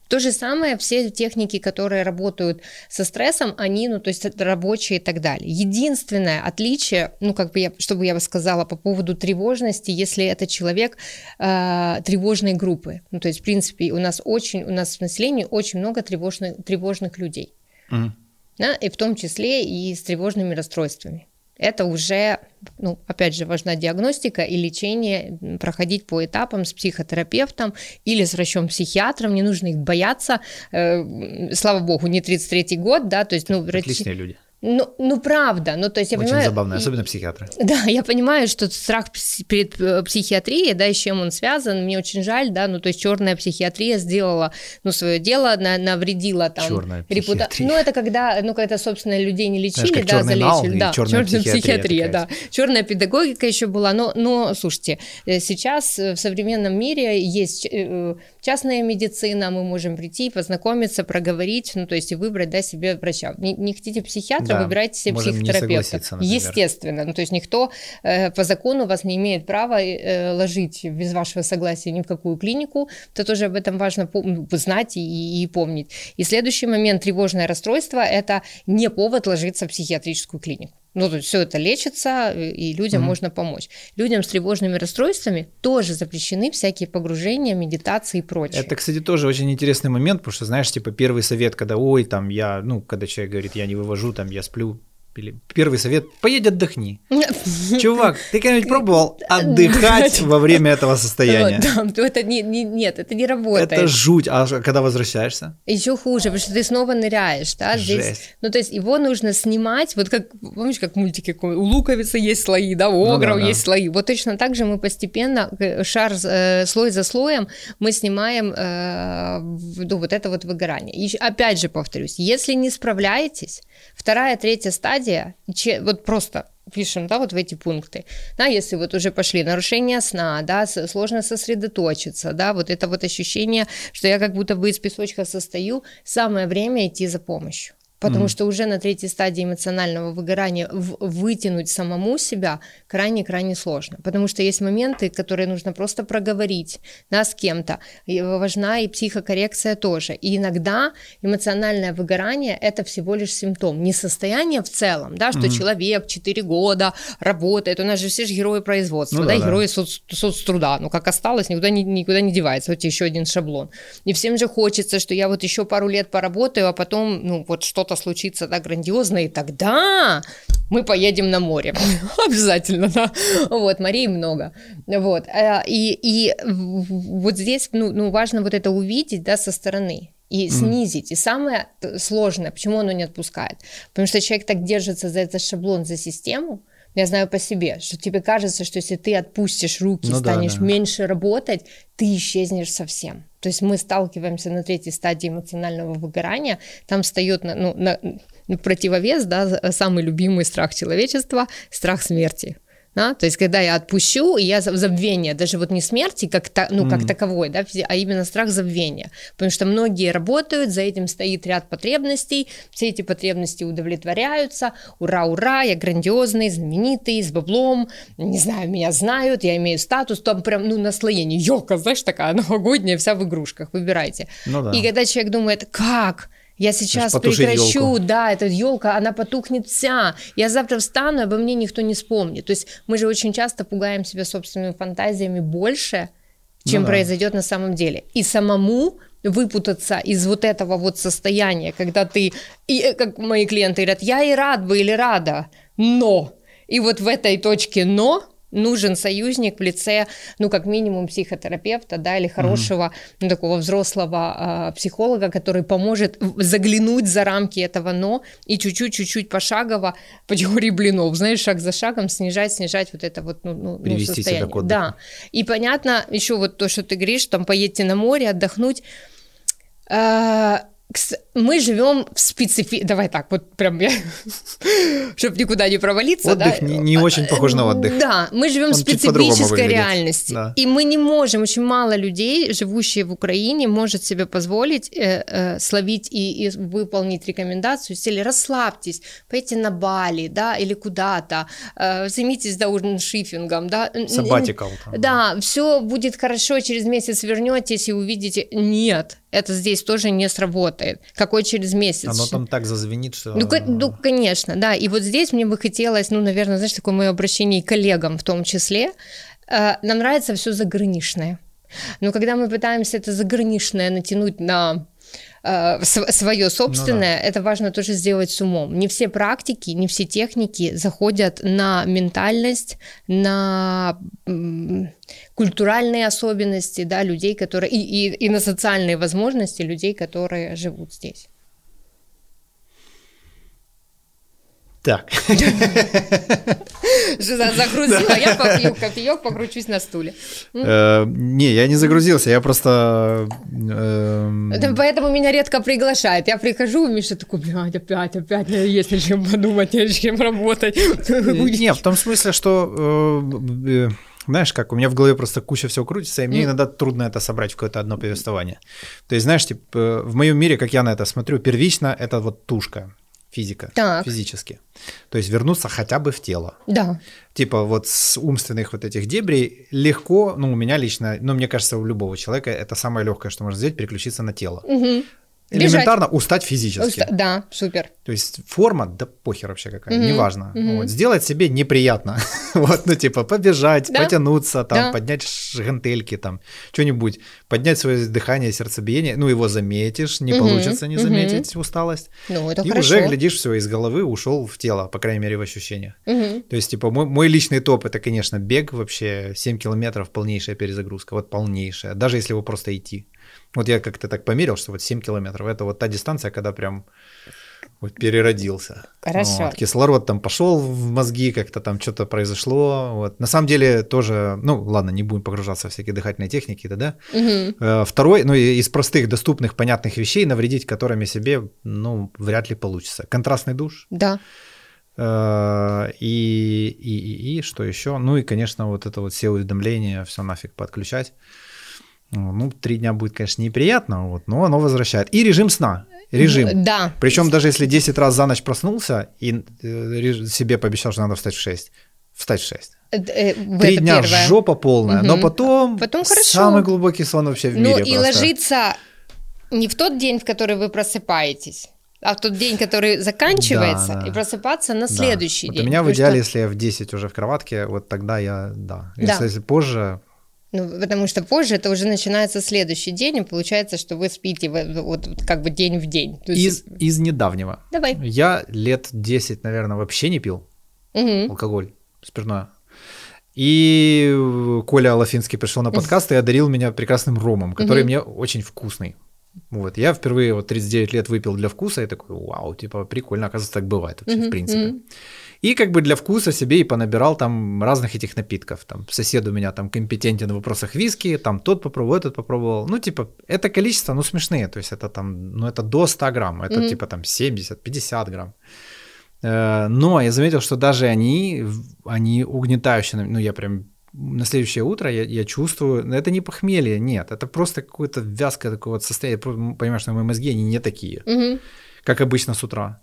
То же самое, все техники, которые работают со стрессом, они, ну, то есть рабочие и так далее. Единственное отличие, ну, как бы я, чтобы я бы сказала по поводу тревожности, если это человек э, тревожной группы. Ну, то есть, в принципе, у нас очень, у нас в населении очень много тревожных, тревожных людей. Mm. Да, и в том числе и с тревожными расстройствами это уже, ну, опять же, важна диагностика и лечение, проходить по этапам с психотерапевтом или с врачом-психиатром, не нужно их бояться. Э, слава богу, не 33-й год, да, то есть, ну, врачи... Отличные люди. Ну, ну правда, ну то есть я Очень понимаю... забавно, особенно психиатры. Да, я понимаю, что страх перед э, психиатрией, да, с чем он связан, мне очень жаль, да, ну то есть черная психиатрия сделала, ну, свое дело, на, навредила там... Черная репута... Ну это когда, ну когда, собственно, людей не лечили, Знаешь, да, залечили. Да, черная психиатрия, психиатрия да. Черная педагогика еще была, но, но, слушайте, э, сейчас в современном мире есть э, частная медицина, мы можем прийти, познакомиться, проговорить, ну то есть и выбрать, да, себе врача. Не, не хотите психиатра, да, выбирайте себе психотерапевта. Естественно, ну то есть никто э, по закону вас не имеет права э, ложить без вашего согласия ни в какую клинику, это тоже об этом важно знать и, и помнить. И следующий момент, тревожное расстройство, это не повод ложиться в психиатрическую клинику. Ну, то есть все это лечится, и людям mm-hmm. можно помочь. Людям с тревожными расстройствами тоже запрещены всякие погружения, медитации и прочее. Это, кстати, тоже очень интересный момент, потому что, знаешь, типа первый совет, когда, ой, там я, ну, когда человек говорит, я не вывожу, там я сплю Первый совет – поедь отдохни. Чувак, ты когда-нибудь пробовал отдыхать во время этого состояния? Да, это не, не, нет, это не работает. Это жуть, а когда возвращаешься? Еще хуже, потому что ты снова ныряешь, да, здесь. Жесть. Ну, то есть его нужно снимать, вот как, помнишь, как мультики, у луковицы есть слои, да, у огров ну, да, есть да. слои. Вот точно так же мы постепенно, э, шар, э, слой за слоем, мы снимаем э, ну, вот это вот выгорание. И опять же повторюсь, если не справляетесь, вторая, третья стадия, стадия, вот просто пишем, да, вот в эти пункты, да, если вот уже пошли нарушение сна, да, сложно сосредоточиться, да, вот это вот ощущение, что я как будто бы из песочка состою, самое время идти за помощью потому mm. что уже на третьей стадии эмоционального выгорания вытянуть самому себя крайне-крайне сложно, потому что есть моменты, которые нужно просто проговорить, да, с кем-то, и важна и психокоррекция тоже, и иногда эмоциональное выгорание – это всего лишь симптом, не состояние в целом, да, что mm. человек 4 года работает, у нас же все же герои производства, ну, да, да, да, герои соц, соцтруда, ну, как осталось, никуда не, никуда не девается, вот еще один шаблон, и всем же хочется, что я вот еще пару лет поработаю, а потом, ну, вот что-то что-то случится да, грандиозное, и тогда мы поедем на море. Обязательно, да. Вот, морей много. Вот. Э, и, и вот здесь ну, ну, важно вот это увидеть да, со стороны и снизить. Mm. И самое сложное, почему оно не отпускает? Потому что человек так держится за этот шаблон, за систему, я знаю по себе, что тебе кажется, что если ты отпустишь руки, ну, станешь да, да. меньше работать, ты исчезнешь совсем. То есть мы сталкиваемся на третьей стадии эмоционального выгорания, там встает на, ну, на, противовес, да, самый любимый страх человечества, страх смерти. Да? То есть, когда я отпущу, и я забвение, даже вот не смерти как, та, ну, как mm. таковой, да, а именно страх забвения. Потому что многие работают, за этим стоит ряд потребностей, все эти потребности удовлетворяются, ура, ура, я грандиозный, знаменитый, с баблом, не знаю, меня знают, я имею статус, там прям, ну, наслоение, елка, знаешь, такая новогодняя, вся в игрушках, выбирайте. Ну, да. И когда человек думает, как, я сейчас прекращу, елку. да, эта елка, она потухнет вся. Я завтра встану, обо мне никто не вспомнит. То есть мы же очень часто пугаем себя собственными фантазиями больше, чем ну, да. произойдет на самом деле. И самому выпутаться из вот этого вот состояния, когда ты, и э, как мои клиенты говорят, я и рад бы или рада, но, и вот в этой точке но нужен союзник в лице, ну, как минимум, психотерапевта, да, или хорошего, mm-hmm. ну, такого взрослого э, психолога, который поможет заглянуть за рамки этого «но» и чуть-чуть, чуть-чуть пошагово по теории блинов, знаешь, шаг за шагом снижать, снижать вот это вот, ну, ну, ну состояние. Себя к да. И понятно, еще вот то, что ты говоришь, там, поедьте на море, отдохнуть, э, мы живем в специфи... Давай так, вот прям я... чтобы никуда не провалиться. Отдых да? не, не очень похож на отдых. Да, мы живем Он в специфической реальности. Да. И мы не можем, очень мало людей, живущие в Украине, может себе позволить э, э, словить и, и выполнить рекомендацию если расслабьтесь, поедьте на Бали, да, или куда-то, э, займитесь дауншифингом, да. Сабатикал. Да, все будет хорошо, через месяц вернетесь и увидите. Нет, это здесь тоже не сработает. Какой через месяц? Оно там так зазвенит, что... Ну, ну, конечно, да. И вот здесь мне бы хотелось, ну, наверное, знаешь, такое мое обращение и коллегам в том числе. Э, нам нравится все заграничное. Но когда мы пытаемся это заграничное натянуть на свое собственное, ну, да. это важно тоже сделать с умом. Не все практики, не все техники заходят на ментальность, на культуральные особенности да, людей, которые и, и, и на социальные возможности людей, которые живут здесь. Так. Загрузила, я попью кофеек, покручусь на стуле. Э, не, я не загрузился, я просто... Эм, поэтому меня редко приглашают. Я прихожу, Миша такой, блядь, опять, опять, есть о чем подумать, есть о чем работать. Не, в том смысле, что э, знаешь, как у меня в голове просто куча всего крутится, и мне mm. иногда трудно это собрать в какое-то одно повествование. То есть, знаешь, типа, в моем мире, как я на это смотрю, первично это вот тушка физика, так. физически. То есть вернуться хотя бы в тело. Да. Типа вот с умственных вот этих дебрей легко, ну у меня лично, ну мне кажется, у любого человека это самое легкое, что можно сделать, переключиться на тело. Угу. Элементарно Бежать. устать физически. Уста... Да, супер. То есть форма, да похер вообще какая, угу. неважно. Угу. Вот, сделать себе неприятно. вот, ну типа побежать, да? потянуться, там, да. поднять гантельки, там, что-нибудь, поднять свое дыхание, сердцебиение, ну его заметишь, не угу. получится не заметить угу. усталость. Ну, это И хорошо. уже, глядишь, все из головы ушел в тело, по крайней мере, в ощущениях. Угу. То есть, типа, мой, мой личный топ, это, конечно, бег вообще, 7 километров, полнейшая перезагрузка, вот полнейшая, даже если его просто идти. Вот я как-то так померил, что вот 7 километров, это вот та дистанция, когда прям вот переродился. Хорошо. Вот, кислород там пошел в мозги, как-то там что-то произошло. Вот. На самом деле тоже, ну ладно, не будем погружаться в всякие дыхательные техники, да, да. Угу. Второй, ну из простых, доступных, понятных вещей, навредить которыми себе, ну, вряд ли получится. Контрастный душ. Да. Э, и, и, и, и что еще? Ну и, конечно, вот это вот все уведомления, все нафиг подключать. Ну, три дня будет, конечно, неприятно, вот, но оно возвращает. И режим сна. Режим. Да. Причем даже если 10 раз за ночь проснулся и э, себе пообещал, что надо встать в 6, встать в 6. Э, э, три дня первое. жопа полная, угу. но потом, потом хорошо. самый глубокий сон вообще в ну, мире. Ну и просто. ложиться не в тот день, в который вы просыпаетесь, а в тот день, который заканчивается, да, да. и просыпаться на следующий да. день. Вот у меня в идеале, что... если я в 10 уже в кроватке, вот тогда я, да. Если, да. если позже, ну, потому что позже это уже начинается следующий день, и получается, что вы спите вот, вот как бы день в день. То есть... из, из недавнего. Давай. Я лет 10, наверное, вообще не пил угу. алкоголь, спиртное. И Коля Алафинский пришел на подкаст и одарил меня прекрасным ромом, который угу. мне очень вкусный. Вот, я впервые вот 39 лет выпил для вкуса и такой, вау, типа прикольно, оказывается, так бывает вообще, mm-hmm, в принципе. Mm-hmm. И как бы для вкуса себе и понабирал там разных этих напитков. Там сосед у меня там компетентен в вопросах виски, там тот попробовал, этот попробовал. Ну, типа, это количество, ну, смешные. То есть это там, ну, это до 100 грамм, это mm-hmm. типа там 70-50 грамм. Э, но я заметил, что даже они, они угнетающие, ну, я прям на следующее утро я, я чувствую, это не похмелье, нет, это просто какое-то вязкое такое вот состояние, понимаешь, что мои мозги, они не такие, угу. как обычно с утра.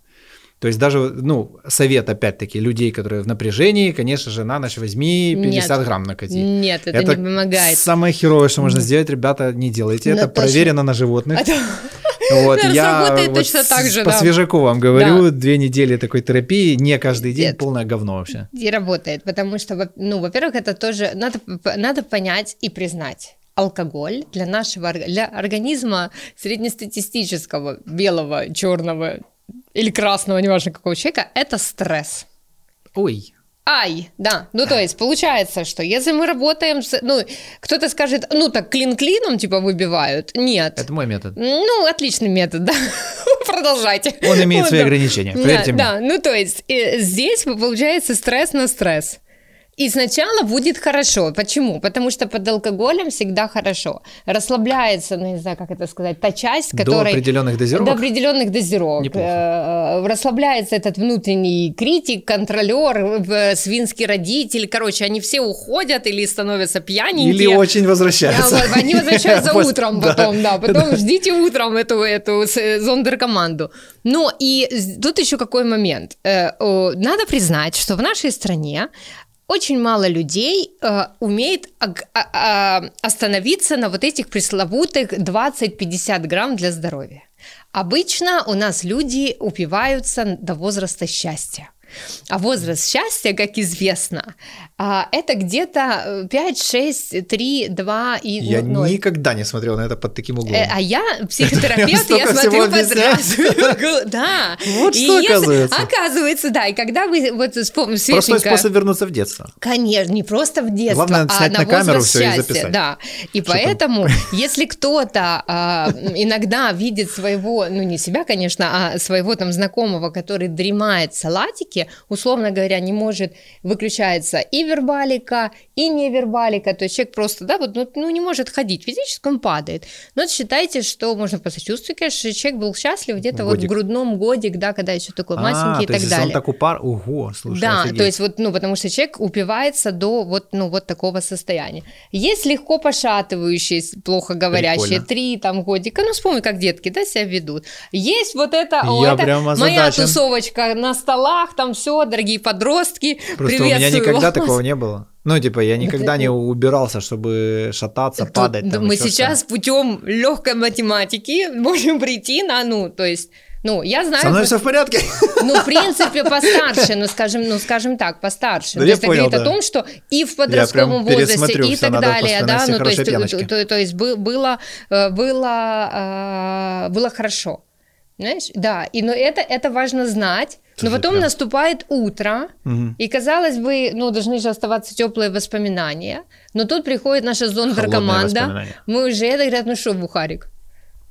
То есть даже, ну, совет, опять-таки, людей, которые в напряжении, конечно же, на ночь возьми 50 нет, грамм накати. Нет, это, это не помогает. самое херовое, что можно сделать, ребята, не делайте. Но это точно. проверено на животных. Это... Вот, я вот точно так же, по да. свежаку вам говорю, да. две недели такой терапии, не каждый день, Нет. полное говно вообще. И работает, потому что, ну, во-первых, это тоже, надо, надо понять и признать, алкоголь для нашего для организма среднестатистического белого, черного или красного, неважно какого человека, это стресс. Ой. Ай, да. Ну, то есть, получается, что если мы работаем с... Ну, кто-то скажет, ну, так клин клином, типа, выбивают. Нет. Это мой метод. Ну, отличный метод, да. Продолжайте. Он имеет свои ограничения, поверьте да, мне. Да, ну, то есть, здесь получается стресс на стресс. И сначала будет хорошо. Почему? Потому что под алкоголем всегда хорошо. Расслабляется, ну, не знаю, как это сказать, та часть, которая... До определенных дозировок? До определенных дозировок. Неплохо. Э, расслабляется этот внутренний критик, контролер, свинский родитель. Короче, они все уходят или становятся пьяненькие. Или очень возвращаются. Они возвращаются утром потом, да. Потом ждите утром эту, эту зондеркоманду. Но и тут еще какой момент. Э, надо признать, что в нашей стране очень мало людей э, умеет э, остановиться на вот этих пресловутых 20-50 грамм для здоровья. Обычно у нас люди упиваются до возраста счастья. А возраст счастья, как известно, а, это где-то 5, 6, 3, 2 и Я 0. никогда не смотрел на это под таким углом. Э, а я психотерапевт, я смотрю под разным Да. Вот что оказывается. Оказывается, да. И когда вы вот вспомните Простой способ вернуться в детство. Конечно, не просто в детство, Главное, а снять на камеру все и записать. Да. И поэтому, если кто-то а, иногда видит своего, ну не себя, конечно, а своего там знакомого, который дремает в салатике, моменте, условно говоря, не может, выключается и вербалика, и невербалика, то есть человек просто, да, вот, ну, ну не может ходить, физически он падает. Но считайте, что можно посочувствовать, конечно, человек был счастлив где-то вот в грудном годик, да, когда еще такой а, масенький и так далее. он так упар, ого, слушай, Да, офигеть. то есть вот, ну, потому что человек упивается до вот, ну, вот такого состояния. Есть легко пошатывающиеся, плохо говорящие, три там годика, ну, вспомни, как детки, да, себя ведут. Есть вот это, Я о, это моя тусовочка на столах, там все, дорогие подростки, Просто у меня никогда вас. такого не было. Ну, типа, я никогда не убирался, чтобы шататься, Тут падать. Там, мы сейчас путем легкой математики можем прийти на, ну, то есть ну, я знаю... Со мной все в порядке? Ну, в принципе, постарше, ну, скажем, ну, скажем так, постарше. Да то есть понял, это говорит да. о том, что и в подростковом возрасте, и так далее, да, ну, то есть, то, то, то есть было, э, было, э, было хорошо. Знаешь, да, и но это, это важно знать. Но потом прям... наступает утро, угу. и казалось бы, ну, должны же оставаться теплые воспоминания. Но тут приходит наша зондеркоманда. Мы уже это говорят, ну что, Бухарик,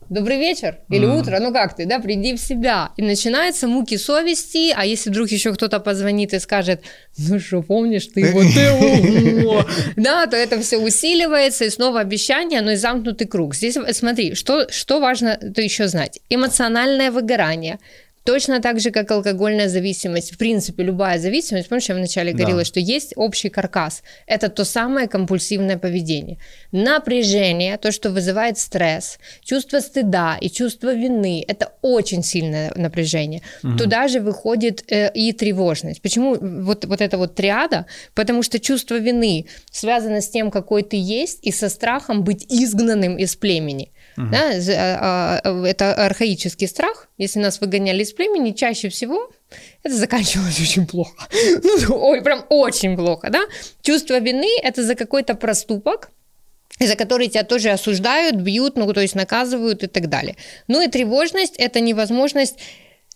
добрый вечер или mm. утро, ну как ты, да, приди в себя. И начинаются муки совести, а если вдруг еще кто-то позвонит и скажет, ну что, помнишь, ты вот да, то это все усиливается, и снова обещание, но и замкнутый круг. Здесь смотри, что, что важно то еще знать. Эмоциональное выгорание – Точно так же, как алкогольная зависимость, в принципе, любая зависимость, помнишь, я вначале говорила, да. что есть общий каркас. Это то самое компульсивное поведение. Напряжение, то, что вызывает стресс, чувство стыда и чувство вины, это очень сильное напряжение. Угу. Туда же выходит э, и тревожность. Почему вот, вот эта вот триада? Потому что чувство вины связано с тем, какой ты есть, и со страхом быть изгнанным из племени. Угу. Да, а, а, это архаический страх. Если нас выгоняли из племени, чаще всего это заканчивалось очень плохо. Ну, ой, прям очень плохо, да? Чувство вины – это за какой-то проступок, за который тебя тоже осуждают, бьют, ну, то есть наказывают и так далее. Ну и тревожность – это невозможность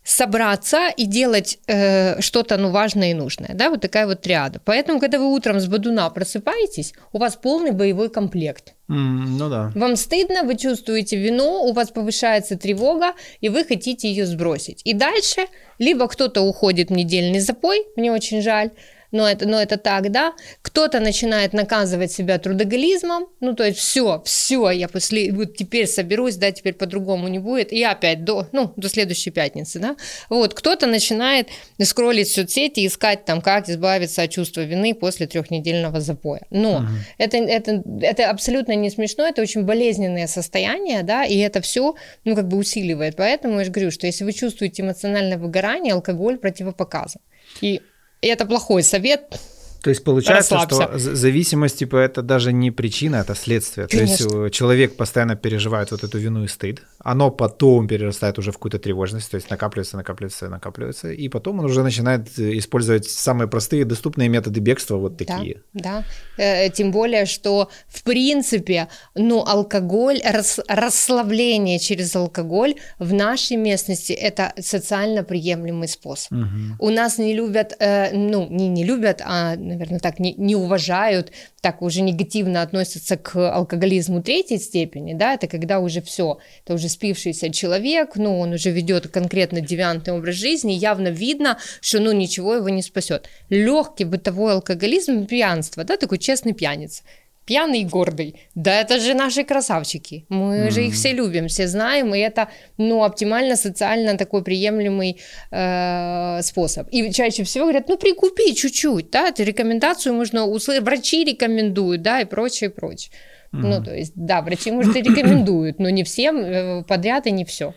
собраться и делать э, что-то ну, важное и нужное. Да? Вот такая вот триада. Поэтому, когда вы утром с бодуна просыпаетесь, у вас полный боевой комплект. Mm, ну да. Вам стыдно, вы чувствуете вину, у вас повышается тревога, и вы хотите ее сбросить. И дальше либо кто-то уходит в недельный запой, мне очень жаль, но это, но это так, да, кто-то начинает наказывать себя трудоголизмом, ну, то есть все, все, я после, вот теперь соберусь, да, теперь по-другому не будет, и опять до, ну, до следующей пятницы, да, вот, кто-то начинает скроллить соцсети, искать там, как избавиться от чувства вины после трехнедельного запоя, но угу. это, это, это абсолютно не смешно, это очень болезненное состояние, да, и это все, ну, как бы усиливает, поэтому я же говорю, что если вы чувствуете эмоциональное выгорание, алкоголь противопоказан, и и это плохой совет. То есть получается, Расслабься. что зависимость, типа, это даже не причина, это следствие. Конечно. То есть э, человек постоянно переживает вот эту вину и стыд, оно потом перерастает уже в какую-то тревожность, то есть накапливается, накапливается, накапливается, и потом он уже начинает э, использовать самые простые доступные методы бегства, вот такие. Да, да. Э, тем более, что в принципе, ну, алкоголь, рас, расслабление через алкоголь в нашей местности это социально приемлемый способ. Угу. У нас не любят, ну, не не любят, а наверное, так не, не уважают, так уже негативно относятся к алкоголизму третьей степени, да, это когда уже все, это уже спившийся человек, ну, он уже ведет конкретно девиантный образ жизни, явно видно, что, ну, ничего его не спасет. Легкий бытовой алкоголизм, пьянство, да, такой честный пьяница, пьяный и гордый. Да это же наши красавчики. Мы mm-hmm. же их все любим, все знаем, и это, ну, оптимально социально такой приемлемый э, способ. И чаще всего говорят, ну, прикупи чуть-чуть, да, эту рекомендацию можно услышать, врачи рекомендуют, да, и прочее, и прочее. Mm-hmm. Ну, то есть, да, врачи, может, и рекомендуют, но не всем э, подряд и не все.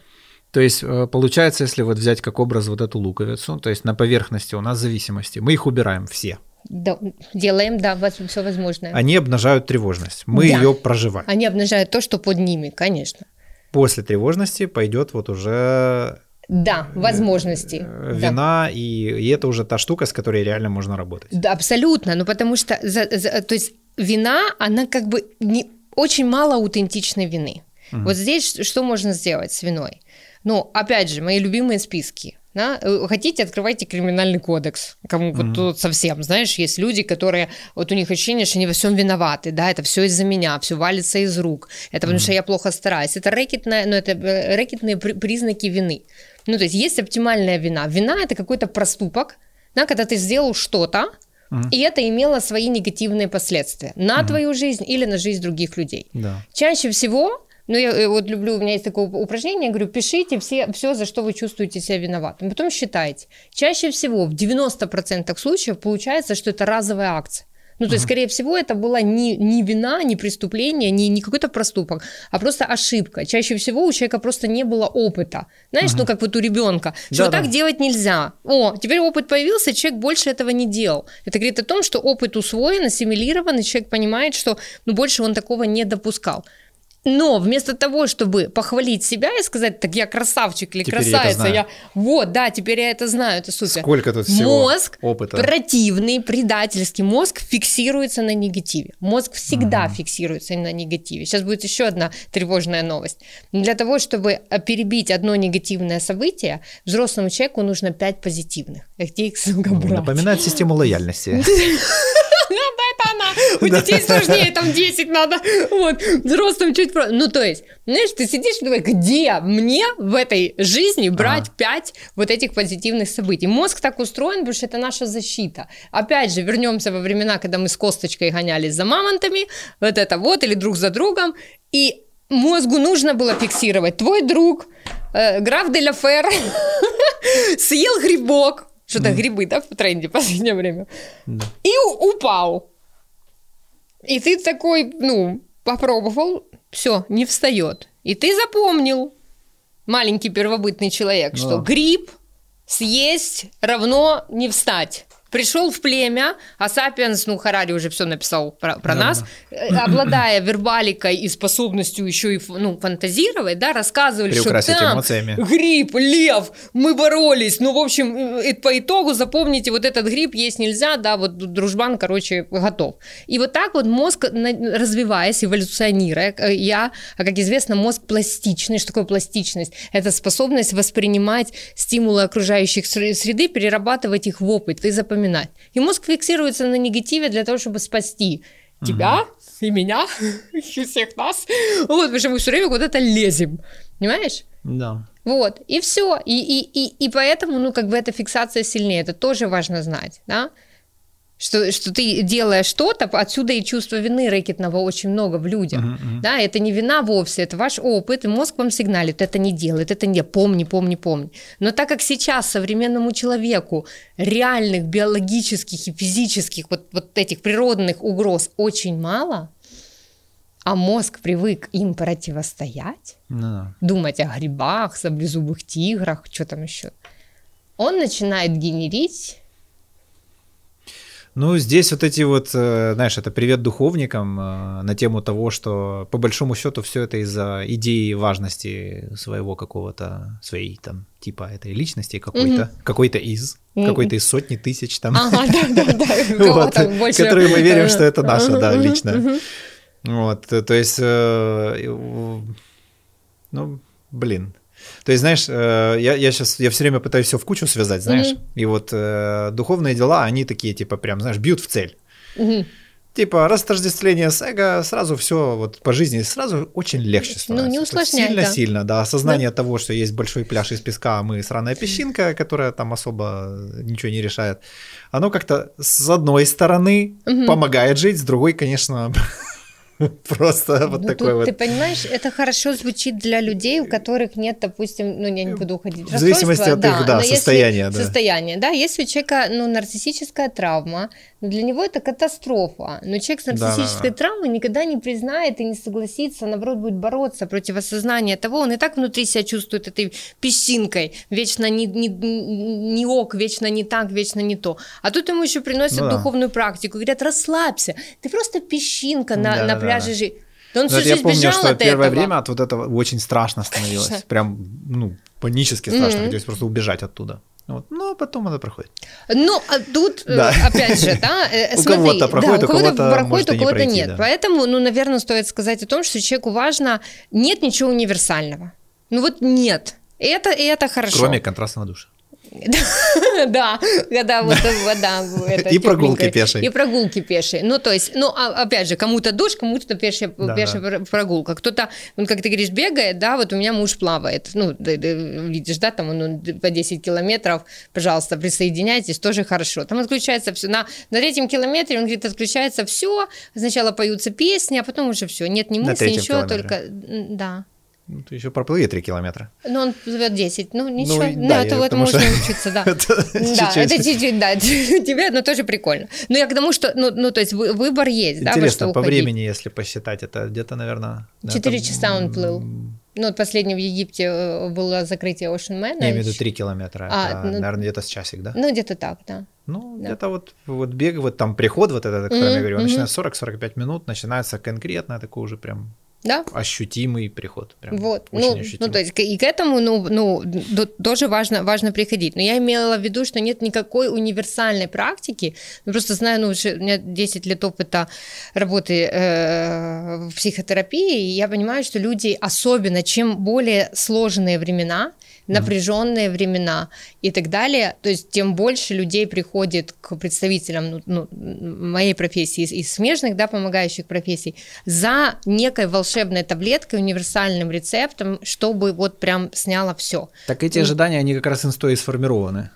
То есть э, получается, если вот взять как образ вот эту луковицу, то есть на поверхности у нас зависимости, мы их убираем все. Да, делаем, да, все возможное. Они обнажают тревожность. Мы да. ее проживаем. Они обнажают то, что под ними, конечно. После тревожности пойдет вот уже да, э, возможности. Вина, да. И, и это уже та штука, с которой реально можно работать. Да, абсолютно. Ну, потому что, за, за, то есть, вина, она как бы не, очень мало аутентичной вины. Угу. Вот здесь что можно сделать с виной? Ну, опять же, мои любимые списки. Да? Э, хотите, открывайте криминальный кодекс. Кому mm-hmm. вот тут совсем, знаешь, есть люди, которые, вот у них ощущение, что они во всем виноваты, да, это все из-за меня, все валится из рук, это потому mm-hmm. что я плохо стараюсь. Это рэкетная, ну, это э, рэкетные признаки вины. Ну, то есть есть оптимальная вина. Вина – это какой-то проступок, да, когда ты сделал что-то, и это имело свои негативные последствия на угу. твою жизнь или на жизнь других людей. Да. Чаще всего ну, я э, вот люблю, у меня есть такое упражнение, я говорю, пишите все, все, за что вы чувствуете себя виноватым. Потом считайте. Чаще всего в 90% случаев получается, что это разовая акция. Ну, то есть, скорее всего, это была не, не вина, не преступление, не, не какой-то проступок, а просто ошибка. Чаще всего у человека просто не было опыта. Знаешь, uh ну, как вот у ребенка, что да, так да. делать нельзя. О, теперь опыт появился, человек больше этого не делал. Это говорит о том, что опыт усвоен, ассимилирован, и человек понимает, что ну, больше он такого не допускал. Но вместо того, чтобы похвалить себя и сказать, так я красавчик или теперь красавица, я, я вот, да, теперь я это знаю, это супер. Сколько тут всего Мозг опыта. противный, предательский мозг фиксируется на негативе. Мозг всегда угу. фиксируется на негативе. Сейчас будет еще одна тревожная новость. Для того, чтобы э, перебить одно негативное событие, взрослому человеку нужно пять позитивных. Где их ну, Напоминает систему лояльности. она. У детей сложнее, там 10 надо. Вот, взрослым чуть. Ну, то есть, знаешь, ты сидишь и думаешь, где мне в этой жизни брать 5 вот этих позитивных событий? Мозг так устроен, потому что это наша защита. Опять же, вернемся во времена, когда мы с косточкой гонялись за мамонтами, вот это вот, или друг за другом, и мозгу нужно было фиксировать. Твой друг, э, граф де Фер, съел грибок, что-то mm. грибы, да, в тренде в последнее время. Да. И упал. И ты такой, ну, попробовал, все, не встает. И ты запомнил, маленький первобытный человек, да. что гриб съесть равно не встать пришел в племя, а Сапиенс, ну, Харари уже все написал про, про да, нас, да. Э, обладая вербаликой и способностью еще и ну, фантазировать, да, рассказывали, что там эмоциями. гриб, лев, мы боролись, ну, в общем, э, по итогу запомните, вот этот гриб есть нельзя, да, вот дружбан, короче, готов. И вот так вот мозг, развиваясь, эволюционируя, э, я, а как известно, мозг пластичный, что такое пластичность? Это способность воспринимать стимулы окружающих среды, перерабатывать их в опыт, ты запоминаешь запоминать. И мозг фиксируется на негативе для того, чтобы спасти тебя угу. и меня, и всех нас. Вот, потому что мы все время куда-то лезем. Понимаешь? Да. Вот, и все. И, и, и, и поэтому, ну, как бы эта фиксация сильнее. Это тоже важно знать, да? Что, что ты делаешь что-то, отсюда и чувство вины рэкетного очень много в людях. Uh-huh, uh-huh. Да, это не вина вовсе, это ваш опыт, и мозг вам сигналит, это не делает, это не помни, помни, помни. Но так как сейчас современному человеку реальных биологических и физических вот, вот этих природных угроз очень мало, а мозг привык им противостоять, no. Ну думать о грибах, саблезубых тиграх, что там еще, он начинает генерить ну, здесь вот эти вот, э, знаешь, это привет духовникам э, на тему того, что по большому счету все это из-за идеи важности своего какого-то, своей там типа этой личности какой-то, mm какой-то из, mm какой-то из сотни тысяч там, которые мы верим, что это наша, да, личная. Вот, то есть, э, ну, блин, то есть, знаешь, э, я, я сейчас, я все время пытаюсь все в кучу связать, знаешь, mm-hmm. и вот э, духовные дела, они такие, типа, прям, знаешь, бьют в цель. Mm-hmm. Типа, растождествление с эго, сразу все вот по жизни сразу очень легче становится. Ну, не усложняй, Сильно-сильно, да. Осознание да. того, что есть большой пляж из песка, а мы сраная песчинка, которая там особо ничего не решает. Оно как-то с одной стороны угу. помогает жить, с другой, конечно, Просто вот ну, такой вот. Ты понимаешь, это хорошо звучит для людей, у которых нет, допустим, ну я не буду уходить. В зависимости от их, да, состояния. Да. Состояние, да. Если у человека, ну, нарциссическая травма, для него это катастрофа. Но человек с нарциссической да, травмой никогда не признает и не согласится, наоборот, будет бороться против осознания того, он и так внутри себя чувствует этой песчинкой, вечно не, не, не ок, вечно не так, вечно не то. А тут ему еще приносят ну, духовную практику, говорят, расслабься, ты просто песчинка на, да, на пляже да, да. Он всю жизнь я помню, бежал что от первое этого. время от вот этого очень страшно становилось. Конечно. Прям, ну, панически страшно. Mm-hmm. Хотелось просто убежать оттуда. Вот. Ну, а потом это проходит. Ну, а тут, э, да. опять же, да, э, смотри, у кого-то проходит, да, у кого-то, кого проходит, у кого-то нет. Да. Поэтому, ну, наверное, стоит сказать о том, что человеку важно, нет ничего универсального. Ну вот нет. Это, и это хорошо. Кроме контрастного душа. Да, когда вот вода. И прогулки пешие. И прогулки пешие. Ну, то есть, ну, а, опять же, кому-то дождь, кому-то пешая прогулка. Кто-то, как ты говоришь, бегает, да, вот у меня муж плавает. Ну, видишь, да, там он по 10 километров, пожалуйста, присоединяйтесь, тоже хорошо. Там отключается все. На, на третьем километре, он говорит, отключается все, сначала поются песни, а потом уже все. Нет ни мысли, ничего, только... Да. Ну, ты еще проплыви 3 километра. Ну, он плывет 10. Ну, ничего. Ну, да, это вот можно что... учиться, да. да, это чуть-чуть, да. Тебе, но тоже прикольно. Ну, я к тому, что, ну, ну то есть выбор есть, да, Интересно, по времени, если посчитать, это где-то, наверное... 4 часа он плыл. Ну, вот последний в Египте э, было закрытие Ocean Man. Я имею в виду 3 километра. А, это, ну, наверное, где-то с часик, да? Ну, где-то так, да. Ну, да. где-то вот, вот бег, вот там приход вот этот, о котором mm-hmm. я говорю, начинается 40-45 минут, начинается конкретно такой уже прям да? ощутимый приход. Прям вот, ну, ощутимый. ну, то есть и к этому, ну, ну, тоже важно, важно приходить. Но я имела в виду, что нет никакой универсальной практики. Ну, просто знаю, ну, у меня 10 лет опыта работы э, в психотерапии, и я понимаю, что люди, особенно чем более сложные времена, напряженные времена и так далее, то есть тем больше людей приходит к представителям ну, ну, моей профессии и смежных, да, помогающих профессий за некой волшебной таблеткой, универсальным рецептом, чтобы вот прям сняло все. Так эти ожидания, они как раз инстой сформированы.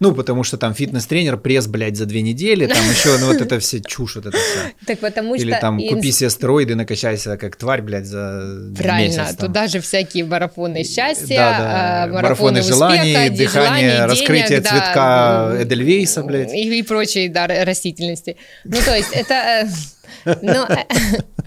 Ну, потому что там фитнес-тренер, пресс, блядь, за две недели, там еще, ну, вот это все чушь, вот это все. Так потому что... Или там купи себе стероиды, накачайся как тварь, блядь, за Правильно, месяц. туда же всякие марафоны счастья, да, да. А, марафоны, желаний, дыхание, раскрытие цветка Эдельвейса, блядь. И, и прочей, да, растительности. Ну, то есть это... Э, ну, э,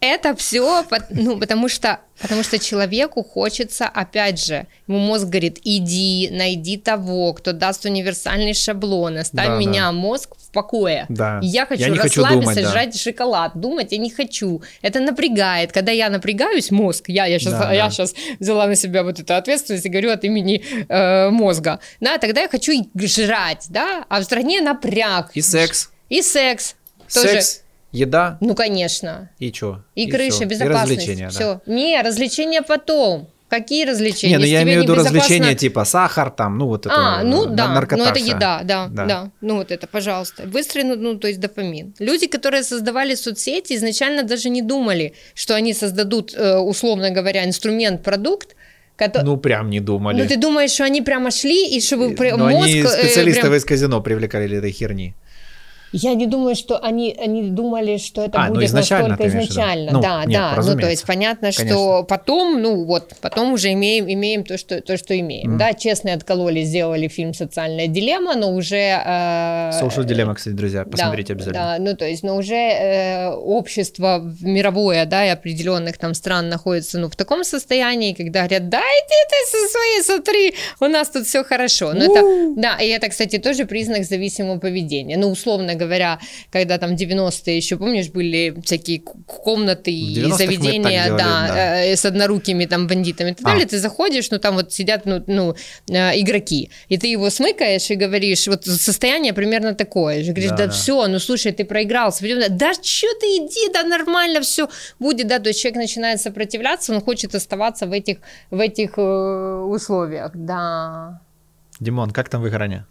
это все, ну, потому что, потому что человеку хочется, опять же, ему мозг говорит, иди, найди того, кто даст универсальный шаблон, оставь да, меня, да. мозг в покое. Да. Я хочу я расслабиться, хочу думать, жрать да. шоколад, думать я не хочу. Это напрягает. Когда я напрягаюсь, мозг, я, я, сейчас, да, я да. сейчас взяла на себя вот эту ответственность и говорю от имени э, мозга, да, тогда я хочу жрать, да, а в стране напряг. И секс. И секс. Тоже. Секс Еда? Ну, конечно. И что? И, и крыша, все. безопасность. И развлечения, все. Да. Не, развлечения потом. Какие развлечения? Не, ну я имею в виду безопасно... развлечения типа сахар там, ну вот это. А, ну да, наркота ну это еда, да, да, да. Ну вот это, пожалуйста. Быстрый, ну, ну то есть допамин. Люди, которые создавали соцсети, изначально даже не думали, что они создадут, э, условно говоря, инструмент, продукт, Который... Ну, прям не думали. Ну, ты думаешь, что они прямо шли, и чтобы Но мозг... они э, специалистов прям... из казино привлекали для этой херни. Я не думаю, что они, они думали, что это а, ну, будет ну изначально, настолько изначально. Ну, да, нет, да. Ну, то есть понятно, Конечно. что потом, ну вот, потом уже имеем, имеем то, что, то, что имеем. Mm. Да, честные откололи, сделали фильм «Социальная дилемма», но уже... Э, Social Dilemma, кстати, друзья, посмотрите да, обязательно. Да, ну то есть, но уже э, общество мировое, да, и определенных там стран находится, ну, в таком состоянии, когда говорят, да, иди ты со своей, смотри, у нас тут все хорошо. Ну, это, да, и это, кстати, тоже признак зависимого поведения. Ну, условно говоря, когда там 90-е еще, помнишь, были всякие комнаты и заведения, да, да. Э, с однорукими там бандитами и так а. далее, ты заходишь, ну там вот сидят, ну, ну э, игроки, и ты его смыкаешь и говоришь, вот состояние примерно такое же, говоришь, да, да, да. все, ну слушай, ты проиграл, да что ты иди, да нормально все будет, да, то есть человек начинает сопротивляться, он хочет оставаться в этих, в этих э, условиях, да. Димон, как там выгорание?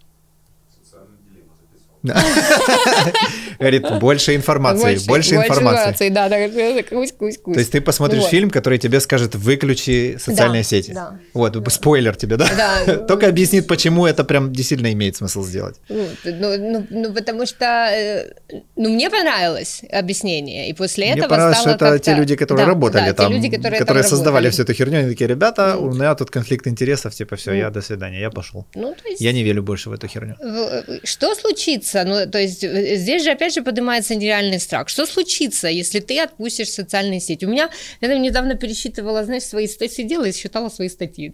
Говорит, больше информации, больше, информации. да, да, кусь, кусь, кусь. То есть ты посмотришь фильм, который тебе скажет, выключи социальные сети. Вот, спойлер тебе, да? Да. Только объяснит, почему это прям действительно имеет смысл сделать. Ну, ну, ну, ну потому что, э, ну, мне понравилось объяснение, и после этого Мне понравилось, что это те люди, которые работали там, которые создавали всю эту херню, они такие, ребята, у меня тут конфликт интересов, типа, все, я до свидания, я пошел. Я не верю больше в эту херню. Э, что случится? Случится? Ну, то есть э, здесь же опять же поднимается нереальный страх. Что случится, если ты отпустишь социальные сети? У меня, я там недавно пересчитывала, знаешь, свои статьи, сидела и считала свои статьи.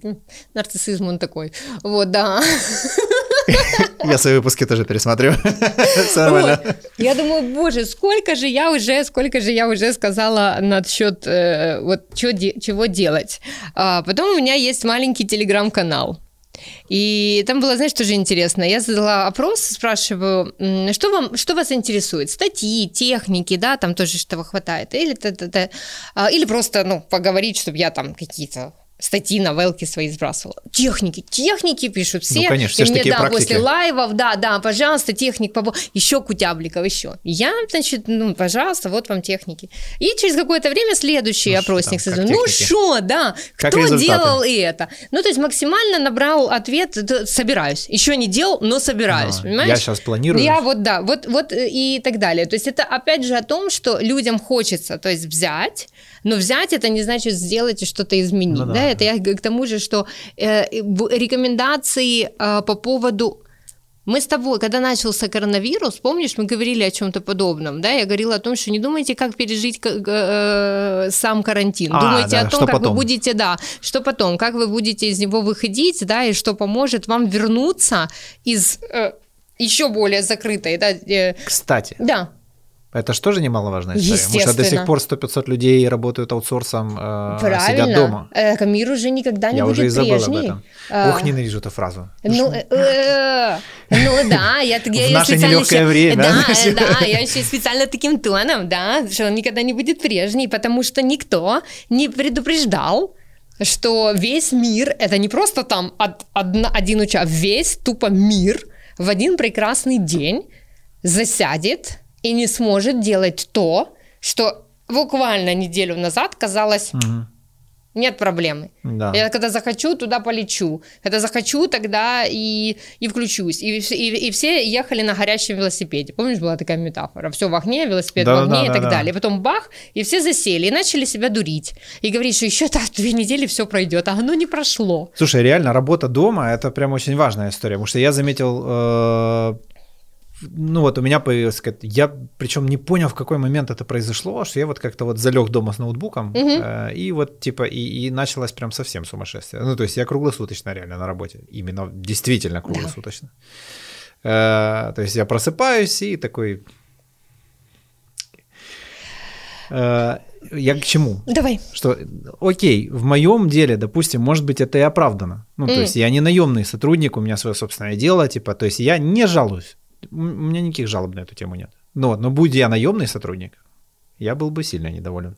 Нарциссизм он такой. Вот, да. Я свои выпуски тоже пересматриваю. Я думаю, боже, сколько же я уже, сколько же я уже сказала насчет э, вот чего делать. А потом у меня есть маленький телеграм-канал. И там было, знаешь, тоже интересно. Я задала опрос, спрашиваю, что, вам, что вас интересует? Статьи, техники, да, там тоже что-то хватает. Или, т -т -т, или просто, ну, поговорить, чтобы я там какие-то статьи, новелки свои сбрасывала. Техники, техники пишут все. Ну, конечно, все и мне, такие да, практики. после лайвов, да, да, пожалуйста, техник, побо... еще кутябликов, еще. Я, значит, ну, пожалуйста, вот вам техники. И через какое-то время следующий Ну, опросник как Ну что, да, Как кто результаты? делал и это? Ну, то есть максимально набрал ответ, собираюсь. Еще не делал, но собираюсь, А, понимаешь? Я сейчас планирую. Я вот, да, вот, вот э, и так далее. То есть это опять же о том, что людям хочется, то есть взять, но взять это не значит сделать и что-то изменить. Ну да, да, это я к тому же, что э, рекомендации э, по поводу мы с тобой, когда начался коронавирус, помнишь, мы говорили о чем-то подобном, да? Я говорила о том, что не думайте, как пережить э, сам карантин. А, думайте да, о том, как потом. вы будете, да, что потом, как вы будете из него выходить, да, и что поможет вам вернуться из э, еще более закрытой, да, э, Кстати, да, это же тоже немаловажная история. Потому что до сих пор 100-500 людей работают аутсорсом, э, правильно. сидят дома. Э, Камир уже никогда не Я будет уже и забыл об этом. А, Ох, ненавижу эту фразу. Ну, э, э, ну да, я, В наше специально нелегкое время, Да, да, я еще специально таким тоном, да, что он никогда не будет прежний, потому что никто не предупреждал, что весь мир, это не просто там один участок, весь тупо мир в один прекрасный день засядет и не сможет делать то, что буквально неделю назад казалось, Мгм. нет проблемы. Да. Я когда захочу, туда полечу. Когда захочу, тогда и, и включусь. И, и, и все ехали на горящем велосипеде. Помнишь, была такая метафора? Все в огне, велосипед в Да-да-да, огне и так да-да. далее. Потом бах, и все засели, и начали себя дурить. И говорить, что еще так две недели все пройдет, а оно не прошло. Слушай, реально, работа дома это прям очень важная история, потому что я заметил, э, ну вот у меня появилась, какая-то- я причем не понял, в какой момент это произошло, что я вот как-то вот залег дома с ноутбуком, э, и вот типа, и, и началось прям совсем сумасшествие. Ну то есть я круглосуточно реально на работе, именно действительно круглосуточно. Э, то есть я просыпаюсь и такой... Э, я к чему? Давай. что, окей, в моем деле, допустим, может быть, это и оправдано. Ну, то М. есть я не наемный сотрудник, у меня свое собственное дело, типа, то есть я не жалуюсь. У меня никаких жалоб на эту тему нет. Вот, но будь я наемный сотрудник, я был бы сильно недоволен.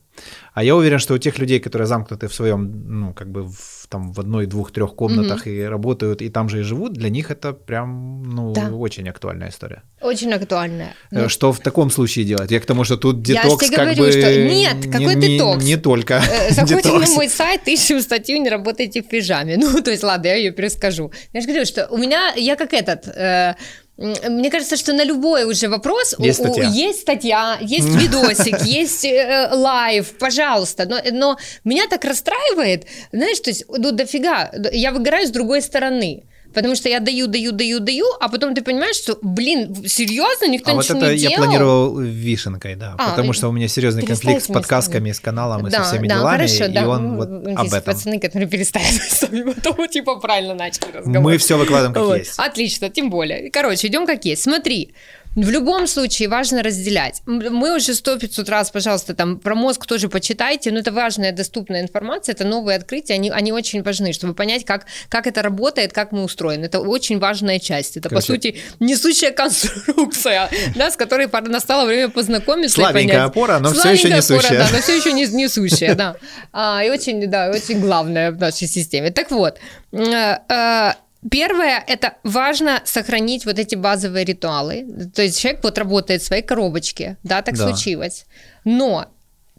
А я уверен, что у тех людей, которые замкнуты в своем, ну, как бы в, там в одной, двух, трех комнатах и работают, и там же и живут, для них это прям, ну, Да. очень актуальная история. Очень актуальная. Э, Ну, Что в таком случае делать? Я к тому, что тут Я детокс тебе как говорю, бы... что нет, какой не, не- детокс? Не только Э, Заходим на мой сайт, ищем статью «Не работайте в пижаме». Ну, то есть, ладно, я ее перескажу. Я же говорю, что у меня, я как этот... э, мне кажется, что на любой уже вопрос Есть статья. есть статья, есть видосик, есть э, live, пожалуйста. Но, но меня так расстраивает, знаешь, то есть, ну, дофига, я выгораю с другой стороны. Потому что я даю, даю, даю, даю, а потом ты понимаешь, что, блин, серьезно, никто А вот ничего это не я делал. планировал вишенкой, да, А, потому что у меня серьезный конфликт с подкастками, с каналом и да, со всеми да, делами, хорошо, и да. он Ну, вот есть об этом. пацаны, которые переставят с вами, потом типа правильно начали разговор. Мы все выкладываем как Вот. есть. Отлично, тем более. Короче, идем как есть. Смотри, в любом случае важно разделять. Мы уже сто 500 раз, пожалуйста, там про мозг тоже почитайте, но это важная доступная информация, это новые открытия, они, они очень важны, чтобы понять, как, как это работает, как мы устроены. Это очень важная часть. Это, по Короче. сути, несущая конструкция, да, с которой настало время познакомиться и Слабенькая понять. опора, но Слабенькая еще опора, несущая. да, но все еще не, несущая, да. А, и очень, да, очень главное в нашей системе. Так вот, э, э, Первое, это важно сохранить вот эти базовые ритуалы. То есть человек вот работает в своей коробочке, да, так Да. случилось. Но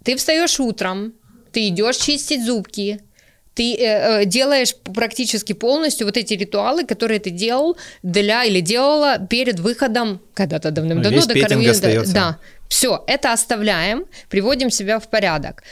ты встаешь утром, ты идешь чистить зубки, ты э, э, делаешь практически полностью вот эти ритуалы, которые ты делал для или делала перед выходом когда-то давным-давно Весь до коронавируса. Да, все, это оставляем, приводим себя в порядок.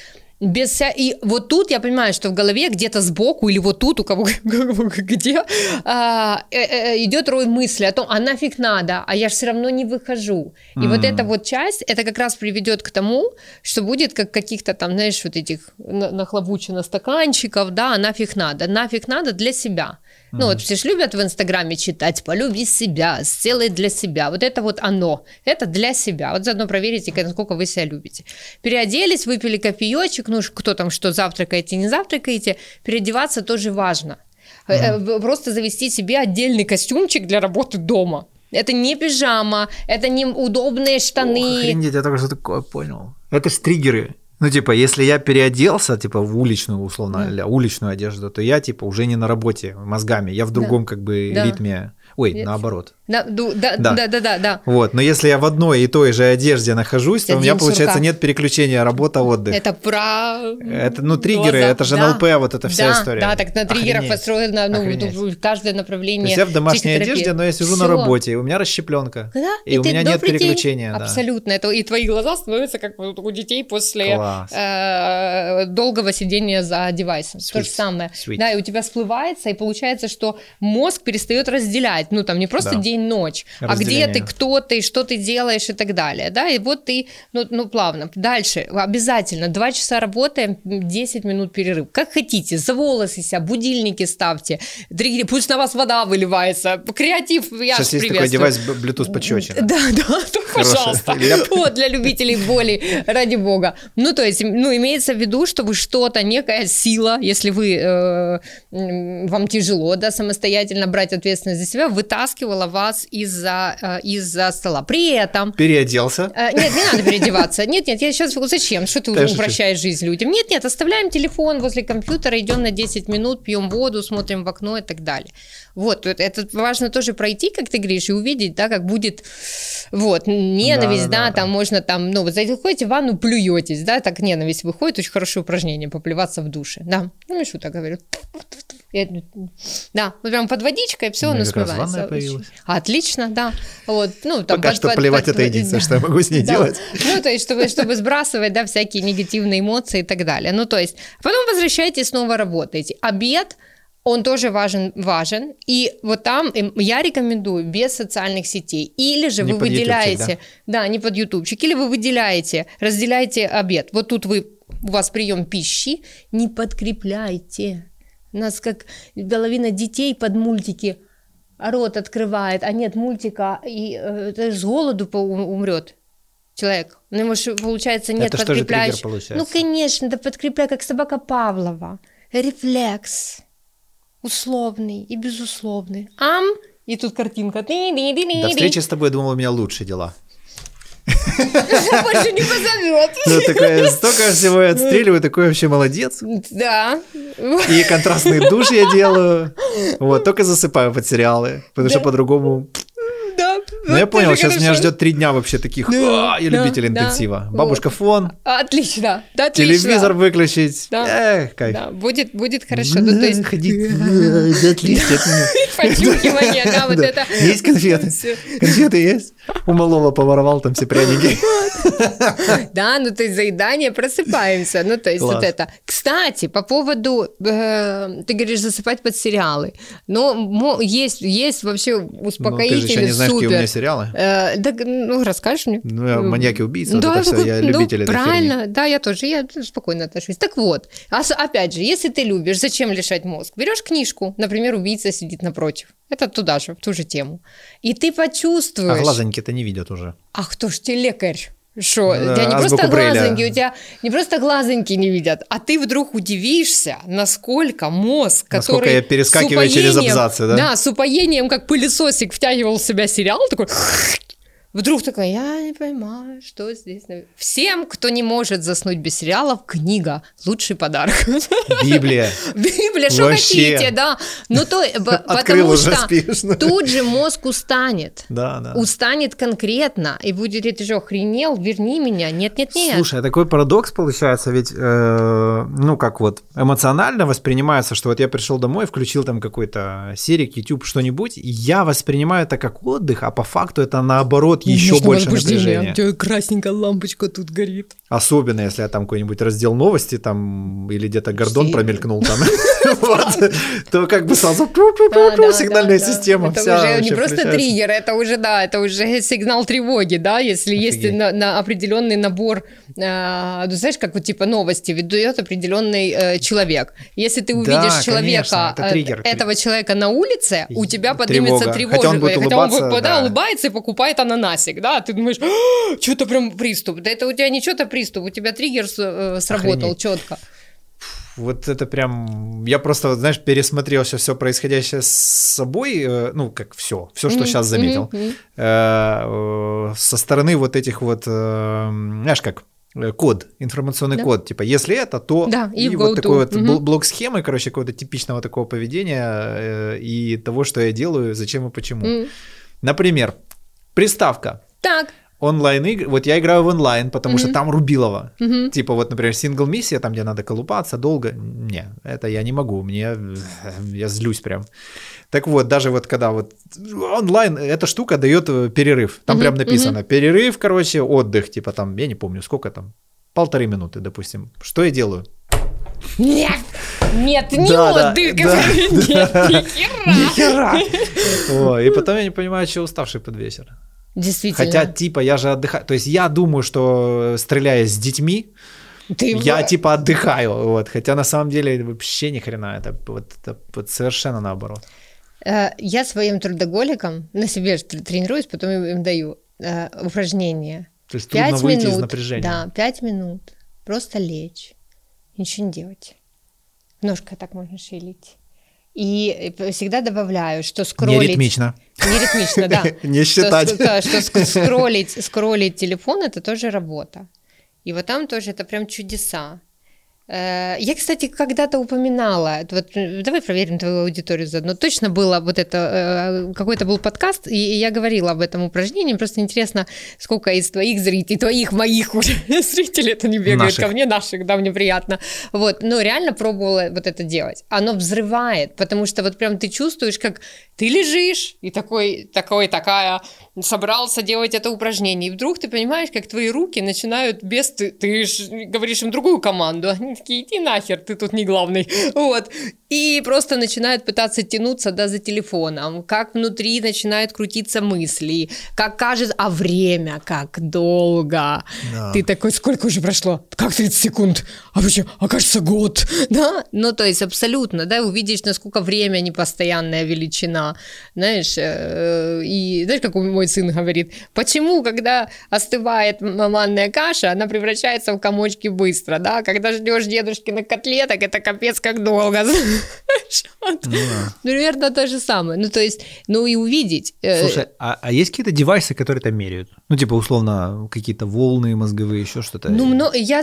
Без вся... И вот тут я понимаю, что в голове где-то сбоку или вот тут у кого где а, э, э, идет рой мысли о том, а нафиг надо, а я же все равно не выхожу. И вот эта вот часть, это как раз приведет к тому, что будет как каких-то там, знаешь, вот этих на- нахлобучено стаканчиков, да, а нафиг надо. Нафиг надо для себя. Ну вот все же любят в Инстаграме читать «полюби себя», «сделай для себя». Вот это вот оно. Это для себя. Вот заодно проверите, насколько вы себя любите. Переоделись, выпили кофеечек, ну кто там что, завтракаете, не завтракаете. Переодеваться тоже важно. Э, Просто завести себе отдельный костюмчик для работы дома. Это не пижама, это не удобные штаны. Ох, охренеть, я только что такое понял. Это ж триггеры. Ну, типа, если я переоделся, типа, в уличную, условно, да. уличную одежду, то я, типа, уже не на работе мозгами, я в другом, да. как бы, да. ритме. Ой, наоборот. Да, да, да, да, да, да, Вот, но если я в одной и той же одежде нахожусь, то у меня, получается, нет переключения работа-отдых. Это про... Это, ну, триггеры, это же НЛП, вот эта вся история. Да, так на триггерах построено, ну, каждое направление То есть я в домашней одежде, но я сижу на работе, и у меня расщепленка, и у меня нет переключения. Абсолютно, это и твои глаза становятся как у детей после э, долгого сидения за девайсом. То же самое. Да, и у тебя всплывается, и получается, что мозг перестает разделять, ну, там, не просто день день-ночь, а где ты, кто ты, что ты делаешь и так далее, да, и вот ты, ну, ну плавно, дальше, обязательно, два часа работаем, 10 минут перерыв, как хотите, за волосы себя, будильники ставьте, пусть на вас вода выливается, креатив, я Сейчас есть такой девайс Bluetooth почетче. Да, да, то, пожалуйста, вот, для любителей боли, ради бога. Ну, то есть, ну, имеется в виду, что вы что-то, некая сила, если вы, э, вам тяжело, да, самостоятельно брать ответственность за себя, вытаскивала вас вас из-за э, из стола. При этом... Переоделся? Э, нет, не надо переодеваться. Нет, нет, я сейчас... Зачем? Что ты упрощаешь жизнь людям? Нет, нет, оставляем телефон возле компьютера, идем на 10 минут, пьем воду, смотрим в окно и так далее. Вот, это важно тоже пройти, как ты говоришь, и увидеть, да, как будет, вот, ненависть, да, да, да, да. там можно там, ну, вот заходите в ванну, плюетесь, да, так ненависть выходит, очень хорошее упражнение, поплеваться в душе, да, ну, Мишу так говорю. Да, вот прям под водичкой все, оно смывается. Отлично, да. Вот, ну, там, Пока под, что под, поливать под, это единственное, да. что я могу с ней да. делать. Ну, то есть, чтобы, чтобы сбрасывать, да, всякие негативные эмоции и так далее. Ну, то есть, потом возвращаетесь, снова работаете. Обед – он тоже важен, важен. И вот там я рекомендую без социальных сетей. Или же не вы выделяете, да? да, не под ютубчик, или вы выделяете, разделяете обед. Вот тут вы, у вас прием пищи, не подкрепляйте. У нас как половина детей под мультики рот открывает, а нет мультика, и э, с голоду умрет человек. Ну, ему же, получается, нет Это подкрепляющего. Ну, конечно, да подкрепляй, как собака Павлова. Рефлекс условный и безусловный. Ам, и тут картинка. До встречи с тобой, я думал, у меня лучше дела. Больше не позовет. Ну, такое, столько всего я отстреливаю, такой вообще молодец. Да. И контрастный душ я делаю. Вот, только засыпаю под сериалы, потому что по-другому ну, я понял, сейчас меня ждет три дня вообще таких, я любитель интенсива. Бабушка фон. Отлично, да, отлично. Телевизор выключить. Эх, кайф. Будет, будет хорошо. Ну, то есть... Ходить, отлично. Да, вот это. Есть конфеты? Конфеты есть? У малого поворовал там все пряники. Да, ну то есть заедание просыпаемся. Ну то есть вот это. Кстати, по поводу, э, ты говоришь, засыпать под сериалы. Но есть, есть вообще успокоительный ну, сериалы. Э, да, ну расскажешь мне. Ну, я маньяки-убийцы, да, вот это все, я ну, любитель Правильно, да, я тоже, я спокойно отношусь. Так вот, опять же, если ты любишь, зачем лишать мозг? Берешь книжку, например, убийца сидит напротив. Это туда же, в ту же тему. И ты почувствуешь... А глазоньки-то не видят уже. А кто ж тебе лекарь? Что, да, у тебя не просто глазоньки, у тебя не просто глазоньки не видят, а ты вдруг удивишься, насколько мозг, который... Насколько я перескакиваю через абзацы, да? Да, с упоением, как пылесосик втягивал в себя сериал, такой Вдруг такая, я не понимаю, что здесь. Всем, кто не может заснуть без сериалов, книга – лучший подарок. Библия. Библия, что хотите, да. Ну, то, потому что спишь. тут же мозг устанет. Да, да. Устанет конкретно. И будет, ты же охренел, верни меня. Нет, нет, нет. Слушай, а такой парадокс получается, ведь, э, ну, как вот, эмоционально воспринимается, что вот я пришел домой, включил там какой-то серик, YouTube, что-нибудь, я воспринимаю это как отдых, а по факту это наоборот еще больше напряжения. У тебя красненькая лампочка тут горит. Особенно, если я там какой-нибудь раздел новости там или где-то Гордон промелькнул там, то как бы сразу сигнальная система Это уже не просто триггер, это уже, да, это уже сигнал тревоги, да, если есть на определенный набор, а, ну, знаешь, как вот типа новости ведет определенный э, человек. Если ты увидишь человека, э, этого человека на улице, у тебя поднимется тревога. Хотя он будет улыбаться и покупает ананас классик, да, ты думаешь, «А, что-то прям приступ, да это у тебя не что-то приступ, у тебя триггер э, сработал четко. Вот это прям... Я просто, знаешь, пересмотрел сейчас все происходящее с собой, э, ну, как все, все, что mm-hmm. сейчас заметил. Mm-hmm. Со стороны вот этих вот, знаешь, как код, информационный да. код, типа, если это, то да, и, и вот такой вот угу. блок схемы, короче, какого-то типичного такого поведения и того, что я делаю, зачем и почему. Mm. Например, приставка. Так онлайн игры. Вот я играю в онлайн, потому mm-hmm. что там рубилово. Mm-hmm. Типа вот, например, сингл миссия, там, где надо колупаться долго. Не, это я не могу. Мне я злюсь прям. Так вот, даже вот когда вот онлайн, эта штука дает э, перерыв. Там mm-hmm. прям написано mm-hmm. перерыв, короче, отдых, типа там, я не помню, сколько там, полторы минуты, допустим. Что я делаю? Нет, нет, не да, отдых, да, нет, да, ни хера. И потом я не понимаю, что уставший под вечер. Действительно. Хотя, типа, я же отдыхаю. То есть я думаю, что стреляя с детьми, ты я типа отдыхаю, вот. Хотя на самом деле вообще ни хрена, это вот, это вот совершенно наоборот. Э, я своим трудоголикам на себе тренируюсь, потом им даю э, упражнения. То есть трудно выйти минут, из напряжения. Да, пять минут. Просто лечь. Ничего не делать. Ножкой так можно шевелить. И всегда добавляю, что скроллить... Не ритмично. Не ритмично, да. Не считать. Что, скроллить телефон – это тоже работа. И вот там тоже это прям чудеса. Э, я, кстати, когда-то упоминала, вот, давай проверим твою аудиторию заодно, точно было вот это, э, какой-то был подкаст, и я говорила об этом упражнении, просто интересно, сколько из твоих зрителей, твоих, моих уже зрителей, это не бегает наших. ко мне, наших, да, мне приятно, вот, но реально пробовала вот это делать, оно взрывает, потому что вот прям ты чувствуешь, как ты лежишь, и такой, такой, такая, собрался делать это упражнение, и вдруг ты понимаешь, как твои руки начинают без, ты, ты ж говоришь им другую команду, они такие, иди нахер, ты тут не главный, вот, и просто начинают пытаться тянуться, да, за телефоном, как внутри начинают крутиться мысли, как кажется, а время, как долго, да. ты такой, сколько уже прошло, как 30 секунд, а вообще, а кажется, год, да, ну, то есть абсолютно, да, увидишь, насколько время непостоянная величина, знаешь, э, и знаешь, как мой сын говорит, почему, когда остывает манная каша, она превращается в комочки быстро, да, когда ждешь дедушкиных котлеток, это капец как долго, ну. Примерно то же самое. Ну, то есть, ну и увидеть. Э, Слушай, а, а есть какие-то девайсы, которые это меряют? Ну, типа, условно, какие-то волны мозговые, еще что-то? Ну, я...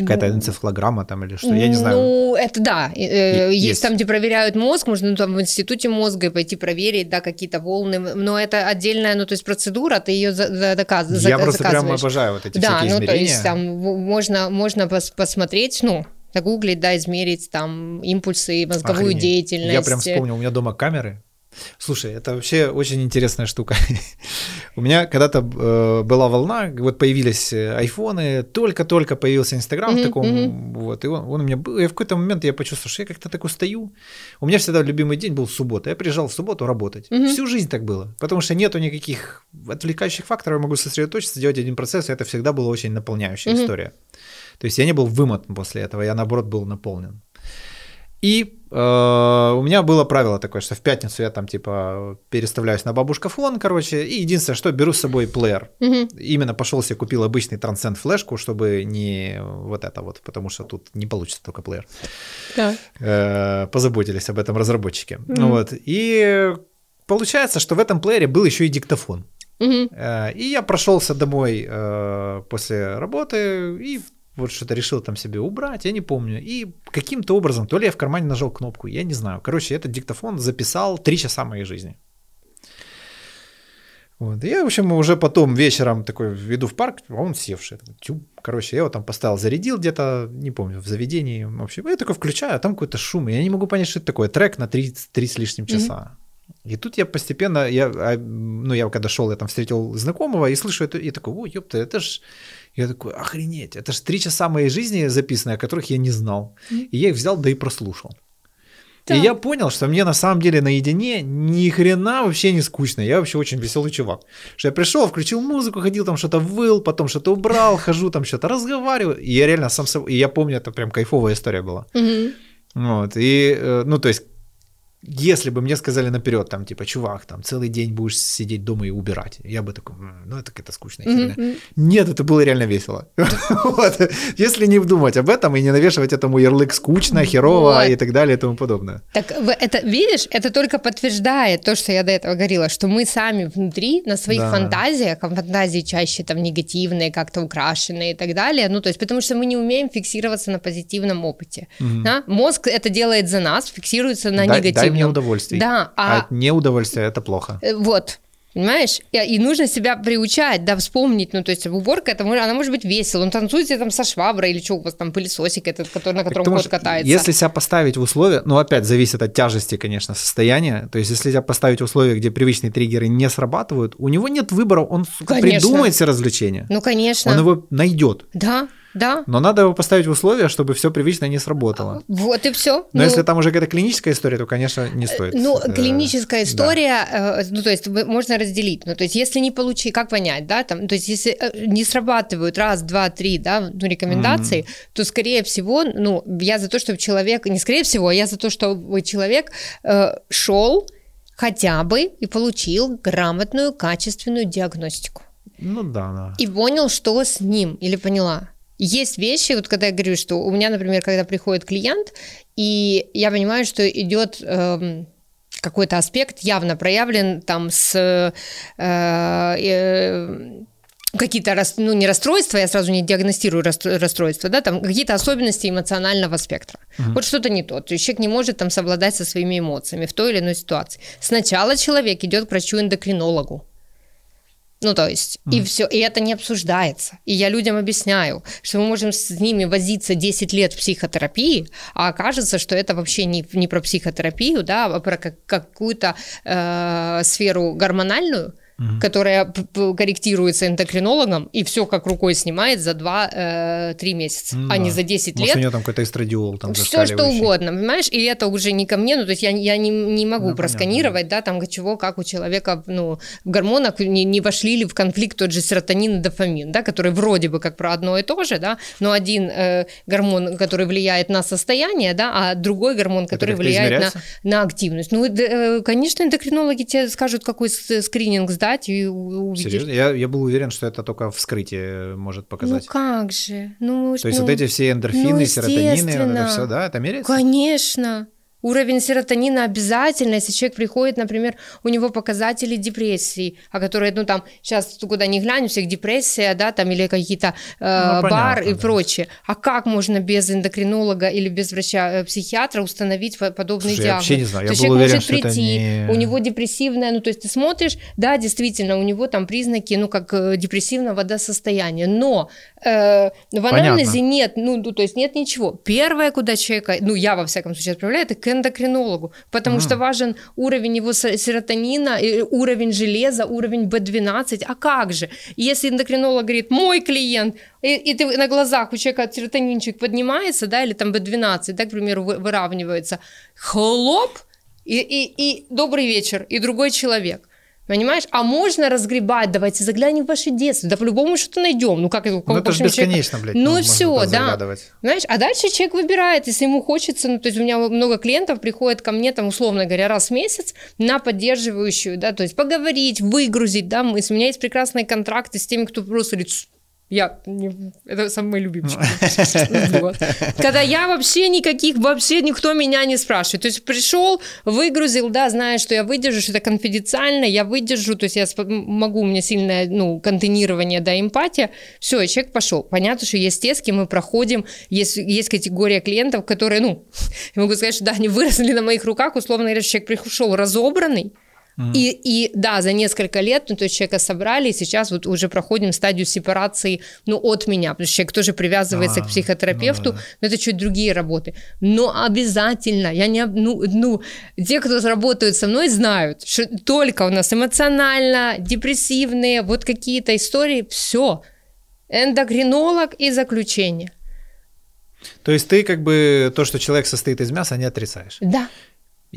Какая-то энцефалограмма там или что? Я не знаю. Ну, это да. Э, есть, там, где проверяют мозг, можно ну, там в институте мозга пойти проверить, да, какие-то волны. Но это отдельная, ну, то есть процедура, ты ее доказываешь. Я просто прям обожаю вот эти да, всякие ну, то есть там можно, можно посмотреть, ну, загуглить, да, измерить там импульсы, мозговую Охренеть. деятельность. Я прям вспомнил, у меня дома камеры. Слушай, это вообще очень интересная штука. у меня когда-то э, была волна, вот появились э, айфоны, только-только появился Инстаграм mm-hmm, в таком, mm-hmm. вот, и он, он у меня был, и в какой-то момент я почувствовал, что я как-то так устаю. У меня всегда любимый день был суббота, я приезжал в субботу работать. Mm-hmm. Всю жизнь так было, потому что нету никаких отвлекающих факторов, я могу сосредоточиться, сделать один процесс, и это всегда была очень наполняющая mm-hmm. история. То есть я не был вымотан после этого, я наоборот был наполнен. И э, у меня было правило такое, что в пятницу я там типа переставляюсь на бабушка фон, короче, и единственное, что беру с собой плеер. Угу. Именно пошел себе купил обычный трансцент флешку, чтобы не вот это вот, потому что тут не получится только плеер. Да. Э, позаботились об этом разработчики. Угу. Вот. И получается, что в этом плеере был еще и диктофон. Угу. И я прошелся домой э, после работы и вот что-то решил там себе убрать, я не помню. И каким-то образом, то ли я в кармане нажал кнопку, я не знаю. Короче, этот диктофон записал три часа моей жизни. Вот. И я, в общем, уже потом вечером такой веду в парк, а он севший. Тю. Короче, я его там поставил, зарядил где-то, не помню, в заведении. В общем, я такой включаю, а там какой-то шум. Я не могу понять, что это такое. Трек на 3, 3 с лишним часа. Mm-hmm. И тут я постепенно, я, а, ну, я когда шел, я там встретил знакомого и слышу это, и такой, ой, ёпта, это ж я такой, охренеть, это же три часа моей жизни записаны, о которых я не знал. И я их взял, да и прослушал. Да. И я понял, что мне на самом деле наедине ни хрена вообще не скучно. Я вообще очень веселый чувак. Что я пришел, включил музыку, ходил там что-то выл, потом что-то убрал, хожу там что-то разговариваю. И я реально сам собой... И я помню, это прям кайфовая история была. Угу. Вот. И, э, ну, то есть если бы мне сказали наперед, там, типа, чувак, там, целый день будешь сидеть дома и убирать, я бы такой, ну, это какая-то скучная херня. Mm-hmm. Нет, это было реально весело. вот. Если не вдумать об этом и не навешивать этому ярлык скучно, херово вот. и так далее и тому подобное. Так, это, видишь, это только подтверждает то, что я до этого говорила, что мы сами внутри, на своих да. фантазиях, а фантазии чаще там негативные, как-то украшенные и так далее, ну, то есть, потому что мы не умеем фиксироваться на позитивном опыте. Mm-hmm. Да? Мозг это делает за нас, фиксируется на дай, негативном. Дай мне удовольствие. Да, а... а неудовольствие это плохо. Э, вот. Понимаешь? И, и нужно себя приучать, да, вспомнить. Ну, то есть уборка, это, она может быть весело. Он танцует там со шваброй или что у вас там, пылесосик этот, который, на котором кот катается. Если себя поставить в условия, ну, опять, зависит от тяжести, конечно, состояния. То есть если себя поставить в условия, где привычные триггеры не срабатывают, у него нет выбора, он придумает себе развлечения. Ну, конечно. Он его найдет. Да. Да. Но надо его поставить в условия, чтобы все привычно не сработало. Вот и все. Но ну, если там уже какая-то клиническая история, то, конечно, не стоит. Ну, э, клиническая история, да. Э, ну, то есть можно разделить. Ну, то есть если не получить, как понять, да, там, то есть если э, не срабатывают раз, два, три, да, ну, рекомендации, mm-hmm. то, скорее всего, ну, я за то, чтобы человек, не скорее всего, а я за то, чтобы человек э, шел хотя бы и получил грамотную, качественную диагностику. Ну да, да. И понял, что с ним, или поняла. Есть вещи, вот когда я говорю, что у меня, например, когда приходит клиент, и я понимаю, что идет эм, какой-то аспект явно проявлен там с э, э, какие-то, ну, не расстройства, я сразу не диагностирую расстройства, да, там какие-то особенности эмоционального спектра. Uh-huh. Вот что-то не то. То есть человек не может там совладать со своими эмоциями в той или иной ситуации. Сначала человек идет к врачу-эндокринологу. Ну, то есть, mm. и все, и это не обсуждается. И я людям объясняю, что мы можем с ними возиться 10 лет в психотерапии, а окажется, что это вообще не, не про психотерапию, да, а про как, какую-то э, сферу гормональную, угу. которая корректируется эндокринологом, и все как рукой снимает за 2-3 э, месяца, ну, а да. не за 10 Может, лет. у нее там какой-то эстрадиол там Все что угодно, понимаешь? И это уже не ко мне, ну, то есть я, я не, не могу ну, просканировать, понятно. да, там чего, как у человека, ну, в гормонах не, не вошли ли в конфликт тот же серотонин и дофамин, да, который вроде бы как про одно и то же, да, но один э, гормон, который влияет на состояние, да, а другой гормон, который влияет на, на активность. Ну, э, конечно, эндокринологи тебе скажут, какой скрининг сдать, сдать и увидишь. Серьезно? Я, я был уверен, что это только вскрытие может показать. Ну как же? Ну, То есть ну, вот эти все эндорфины, ну, серотонины, это все, да, это меряется? Конечно. Уровень серотонина обязательно, если человек приходит, например, у него показатели депрессии, а которые, ну там, сейчас куда ни глянь, у всех депрессия, да, там, или какие-то э, ну, бар и да. прочее. А как можно без эндокринолога или без врача-психиатра э, установить подобный Слушай, диагноз? Я вообще не знаю, я был человек уверен, может прийти, не... у него депрессивная, ну то есть ты смотришь, да, действительно, у него там признаки, ну как э, депрессивного да, состояния, но э, в анализе Понятно. нет, ну, ну то есть нет ничего. Первое, куда человека, ну я во всяком случае отправляю, это к эндокринологу, потому mm. что важен уровень его серотонина, уровень железа, уровень B12. А как же? Если эндокринолог говорит, мой клиент, и, и ты на глазах у человека серотонинчик поднимается, да, или там B12, да, к примеру, выравнивается, хлоп, и, и, и добрый вечер, и другой человек – Понимаешь? А можно разгребать, давайте заглянем в ваше детство, да по-любому что-то найдем. Ну как это? Ну это же бесконечно, блядь. Ну и все, да. Знаешь, а дальше человек выбирает, если ему хочется, ну то есть у меня много клиентов приходят ко мне, там, условно говоря, раз в месяц на поддерживающую, да, то есть поговорить, выгрузить, да, мы, у меня есть прекрасные контракты с теми, кто просто говорит, я, это самый любимчик. Когда я вообще никаких, вообще никто меня не спрашивает. То есть пришел, выгрузил, да, зная, что я выдержу, что это конфиденциально, я выдержу, то есть я могу, у меня сильное, ну, контейнирование, да, эмпатия. Все, и человек пошел. Понятно, что есть тески, мы проходим, есть, есть категория клиентов, которые, ну, я могу сказать, что да, они выросли на моих руках, условно говоря, человек пришел разобранный, и, и да, за несколько лет, ну, то есть человека собрали, и сейчас вот уже проходим стадию сепарации, ну, от меня, потому что человек тоже привязывается а, к психотерапевту, ну, да, да. но это чуть другие работы. Но обязательно, я не, ну, ну, те, кто работают со мной, знают, что только у нас эмоционально, депрессивные, вот какие-то истории, все, эндокринолог и заключение. То есть ты как бы то, что человек состоит из мяса, не отрицаешь? Да.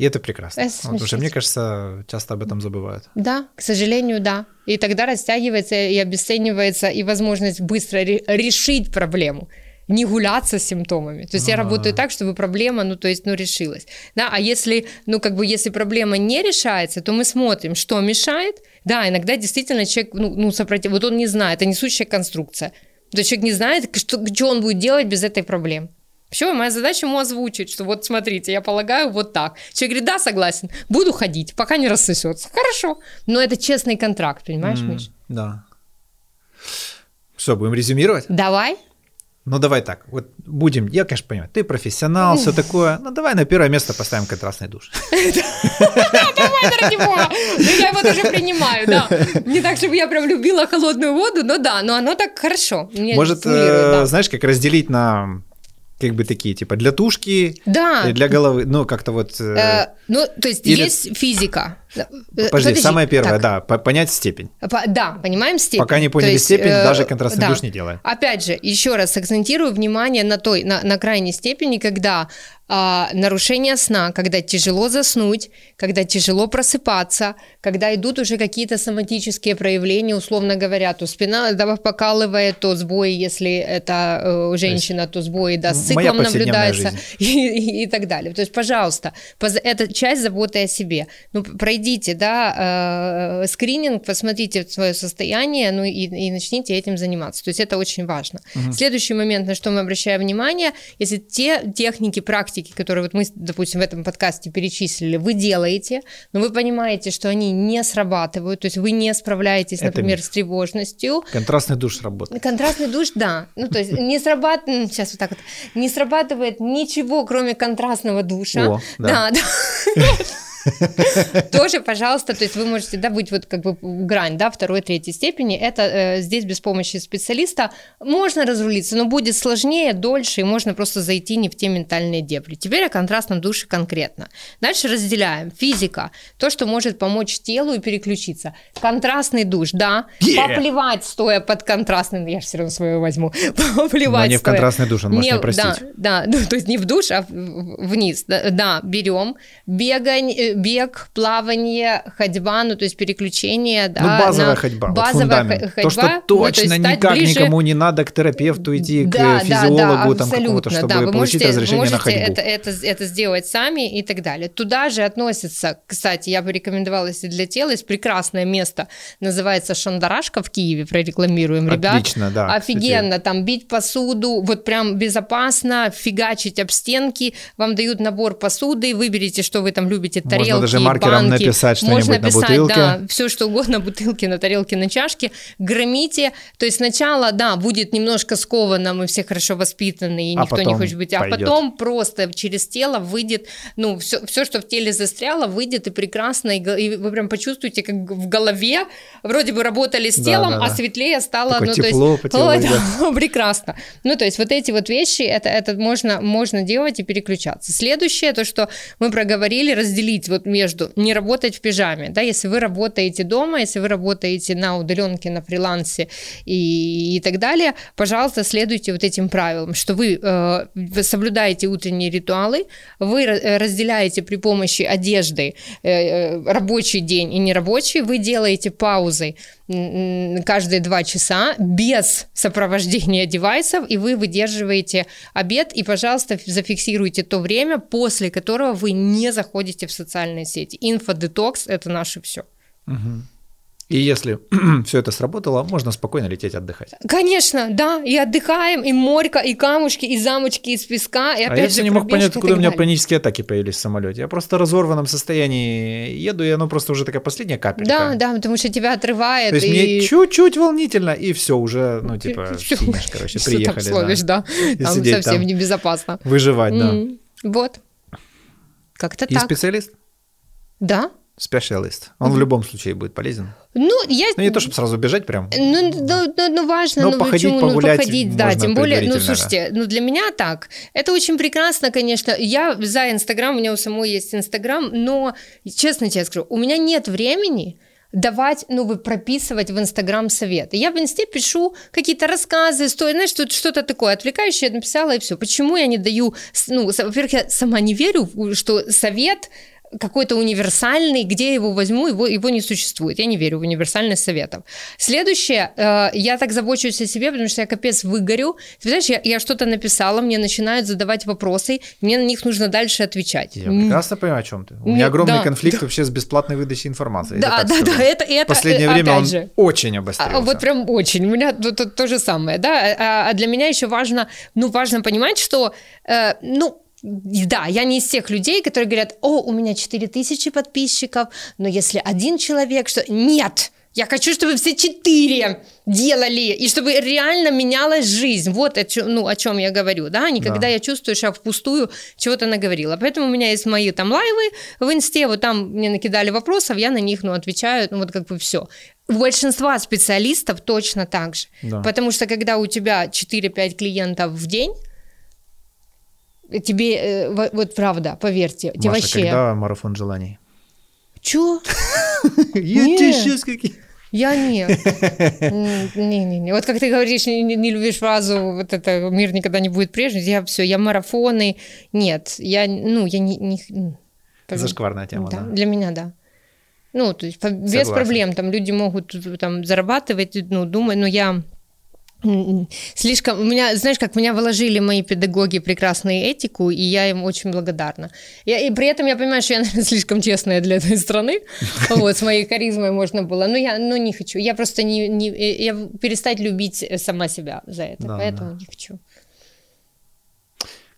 И это прекрасно. Это вот, потому что, мне кажется, часто об этом забывают. Да, к сожалению, да. И тогда растягивается и обесценивается и возможность быстро решить проблему. не гуляться с симптомами. То есть я А. работаю так, чтобы проблема, ну, то есть, ну, решилась. Да, а если, ну, как бы, если проблема не решается, то мы смотрим, что мешает. Да, иногда действительно человек, ну, ну сопротив... вот он не знает, это несущая конструкция. То есть человек не знает, что, что он будет делать без этой проблемы. Все, моя задача ему озвучить, что вот смотрите, я полагаю вот так. Человек говорит, да, согласен, буду ходить, пока не рассосется. Хорошо, но это честный контракт, понимаешь, М, Миш? Да. Что, будем резюмировать? Давай. Ну давай так, вот будем, я, конечно, понимаю, ты профессионал, все такое, ну давай на первое место поставим контрастный душ. Давай, ради бога. Ну, я его тоже принимаю, да. Не так, чтобы я прям любила холодную воду, но да, но оно так хорошо. Может, э, знаешь, как разделить на как бы такие, типа, для тушки, Да. и для головы, ну, как-то вот... э, Э, ну, то есть или- есть физика. Э, Подожди, самое первое, так. да, по- понять степень. По- Да, понимаем степень. Пока не То поняли есть, степень, э, даже контрастный да. душ не делаем. Опять же, еще раз акцентирую внимание на той, на, на крайней степени, когда а, нарушение сна, когда тяжело заснуть, когда тяжело просыпаться, когда идут уже какие-то соматические проявления, условно говоря, то спина да, покалывает, то сбои, если это э, женщина, то сбои, да, с циклом наблюдается и, и- и так далее. То есть, пожалуйста, поз- это часть заботы о себе. Ну, пройдите, да, э, скрининг, посмотрите свое состояние, ну и, и начните этим заниматься. То есть это очень важно. Следующий момент, на что мы обращаем внимание, если те техники, практики, которые вот мы, допустим, в этом подкасте перечислили, вы делаете, но вы понимаете, что они не срабатывают, то есть вы не справляетесь, например, с тревожностью, Контрастный душ работает. Контрастный душ, да. Ну, то есть не срабатывает, сейчас вот так вот, не срабатывает ничего, кроме контрастного душа. О, да. да. Тоже, пожалуйста, то есть вы можете, да, быть вот как бы грань, да, второй, третьей степени, это э, здесь без помощи специалиста можно разрулиться, но будет сложнее, дольше, и можно просто зайти не в те ментальные дебри. Теперь о контрастном душе конкретно. Дальше разделяем. Физика, то, что может помочь телу и переключиться. Контрастный душ, да, Yeah! поплевать стоя под контрастным, я же все равно свое возьму, поплевать Но не в стоя. контрастный душ, он может не простить. Да, да, ну, то есть не в душ, а в- в- вниз. Да, да, берем бегань, бег, плавание, ходьба, ну то есть переключение, да. Ну, базовая на- ходьба, вот базовая фундамент. хо- То, ходьба, что ну, то точно никак ближе- никому не надо к терапевту идти, к да, физиологу да, да, там абсолютно, чтобы да, вы получить можете, разрешение можете на ходьбу. Это, это, это сделать сами и так далее. Туда же относится, кстати, я бы рекомендовала, если для тела есть прекрасное место, называется Шандарашка в Киеве, прорекламируем, ребят. Отлично, да, Офигенно, там бить посуду, вот прям безопасно, фигачить об стенки, вам дают набор посуды, выберите, что вы там любите, Можно тарелки, даже маркером банки. написать что-нибудь Можно на писать, бутылке. да, все что угодно, бутылки, на тарелке, на чашке, громите. То есть сначала, да, будет немножко сковано, мы все хорошо воспитаны, и А никто не хочет быть, а пойдет. потом просто через тело выйдет, ну, все, все, что в теле застряло, выйдет и прекрасно, и, и вы прям почувствуете, как в голове вроде бы работали с Да, телом, да, а да. светлее стало, Такое ну, то есть, тепло по телу да, прекрасно. Ну, то есть вот эти вот вещи, это, это можно, можно делать и переключаться. Следующее, то, что мы проговорили, разделить вот между не работать в пижаме, да, если вы работаете дома, если вы работаете на удаленке, на фрилансе и, и так далее, пожалуйста, следуйте вот этим правилам, что вы, э, вы соблюдаете утренние ритуалы, вы э, разделяете при помощи одежды э, э, рабочий день и нерабочий, вы делаете паузы каждые два часа без сопровождения девайсов, и вы выдерживаете обед, и, пожалуйста, зафиксируйте то время, после которого вы не заходите в социальные сети. Инфодетокс – это наше все. И если все это сработало, можно спокойно лететь отдыхать. Конечно, да, и отдыхаем, и морька, и камушки, и замочки из песка, и опять а я же все не мог понять, и откуда у меня панические атаки появились в самолете. Я просто в разорванном состоянии еду, и оно просто уже такая последняя капелька. Да, да, потому что тебя отрывает. То есть и... мне чуть-чуть волнительно, и все, уже, ну, типа, Всё, финиш, короче, там приехали, словишь, да. да. И Там совсем там. небезопасно. Выживать, да. М, Вот. Как-то И так. специалист? Да. Специалист. Он в любом случае будет полезен. Ну, я... Ну, не то, чтобы сразу бежать прям. Ну, ну, ну, ну, важно, Но ну, походить, почему, ну, погулять походить, да, тем более, ну, слушайте, ну, для меня так, это очень прекрасно, конечно, я за Инстаграм, у меня у самой есть Инстаграм, но, честно тебе скажу, у меня нет времени давать, ну, вы прописывать в Инстаграм советы. Я в Инсте пишу какие-то рассказы, истории, знаешь, что что-то такое отвлекающее написала, и все. Почему я не даю, ну, во-первых, я сама не верю, что совет какой-то универсальный, где я его возьму, его, его не существует. Я не верю в универсальность советов. Следующее, э, я так забочусь о себе, потому что я капец выгорю. Ты знаешь, я, я что-то написала, мне начинают задавать вопросы, мне на них нужно дальше отвечать. Я прекрасно понимаю, о чем ты. У меня огромный да, конфликт да. вообще с бесплатной выдачей информации. Да, да, да, это, это Последнее э, время он же. очень обострился. А, вот прям очень. У меня то, то, то же самое, да. А, а для меня еще важно, ну, важно понимать, что, э, ну, да, я не из тех людей, которые говорят, о, у меня 4000 подписчиков, но если один человек, что... Нет, я хочу, чтобы все четыре делали, и чтобы реально менялась жизнь. Вот о чем, ну, о чем я говорю, да, не когда да. я чувствую, что я впустую чего-то наговорила. Поэтому у меня есть мои там лайвы в инсте, вот там мне накидали вопросов, я на них, ну, отвечаю, ну, вот как бы все. У большинства специалистов точно так же. Да. Потому что когда у тебя 4-5 клиентов в день, тебе, э, вот правда, поверьте, Маша, вообще... когда марафон желаний? Чё? Я тебе сейчас какие... Я нет. Не-не-не. Вот как ты говоришь, не, не любишь фразу вот это «мир никогда не будет прежним», я все, я марафоны, нет, я, ну, я не... не Зашкварная тема, да, да. Для меня, да. Ну, то есть без Согласен. проблем, там люди могут там зарабатывать, ну, думать, но я Слишком, у меня, знаешь, как меня вложили мои педагоги прекрасную этику, и я им очень благодарна. Я, и при этом я понимаю, что я, наверное, слишком честная для этой страны, вот, с моей харизмой можно было, но я, но не хочу, я просто не, не я перестать любить сама себя за это, да, поэтому да. не хочу.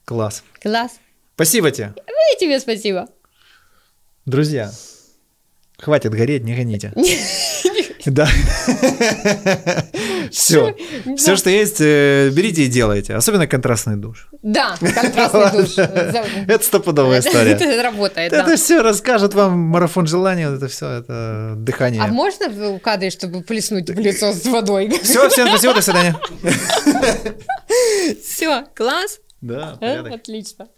Класс. Класс. Спасибо тебе. И тебе спасибо. Друзья, хватит гореть, не гоните. Да. Все. Все, что есть, э, берите и делайте. Особенно контрастный душ. Да, контрастный душ. Это стопудовая история. Это работает, Это все расскажет вам марафон желания, это все, это дыхание. А можно в кадре, чтобы плеснуть в лицо с водой? Все, всем спасибо, до свидания. Все, класс. Да, порядок. Отлично.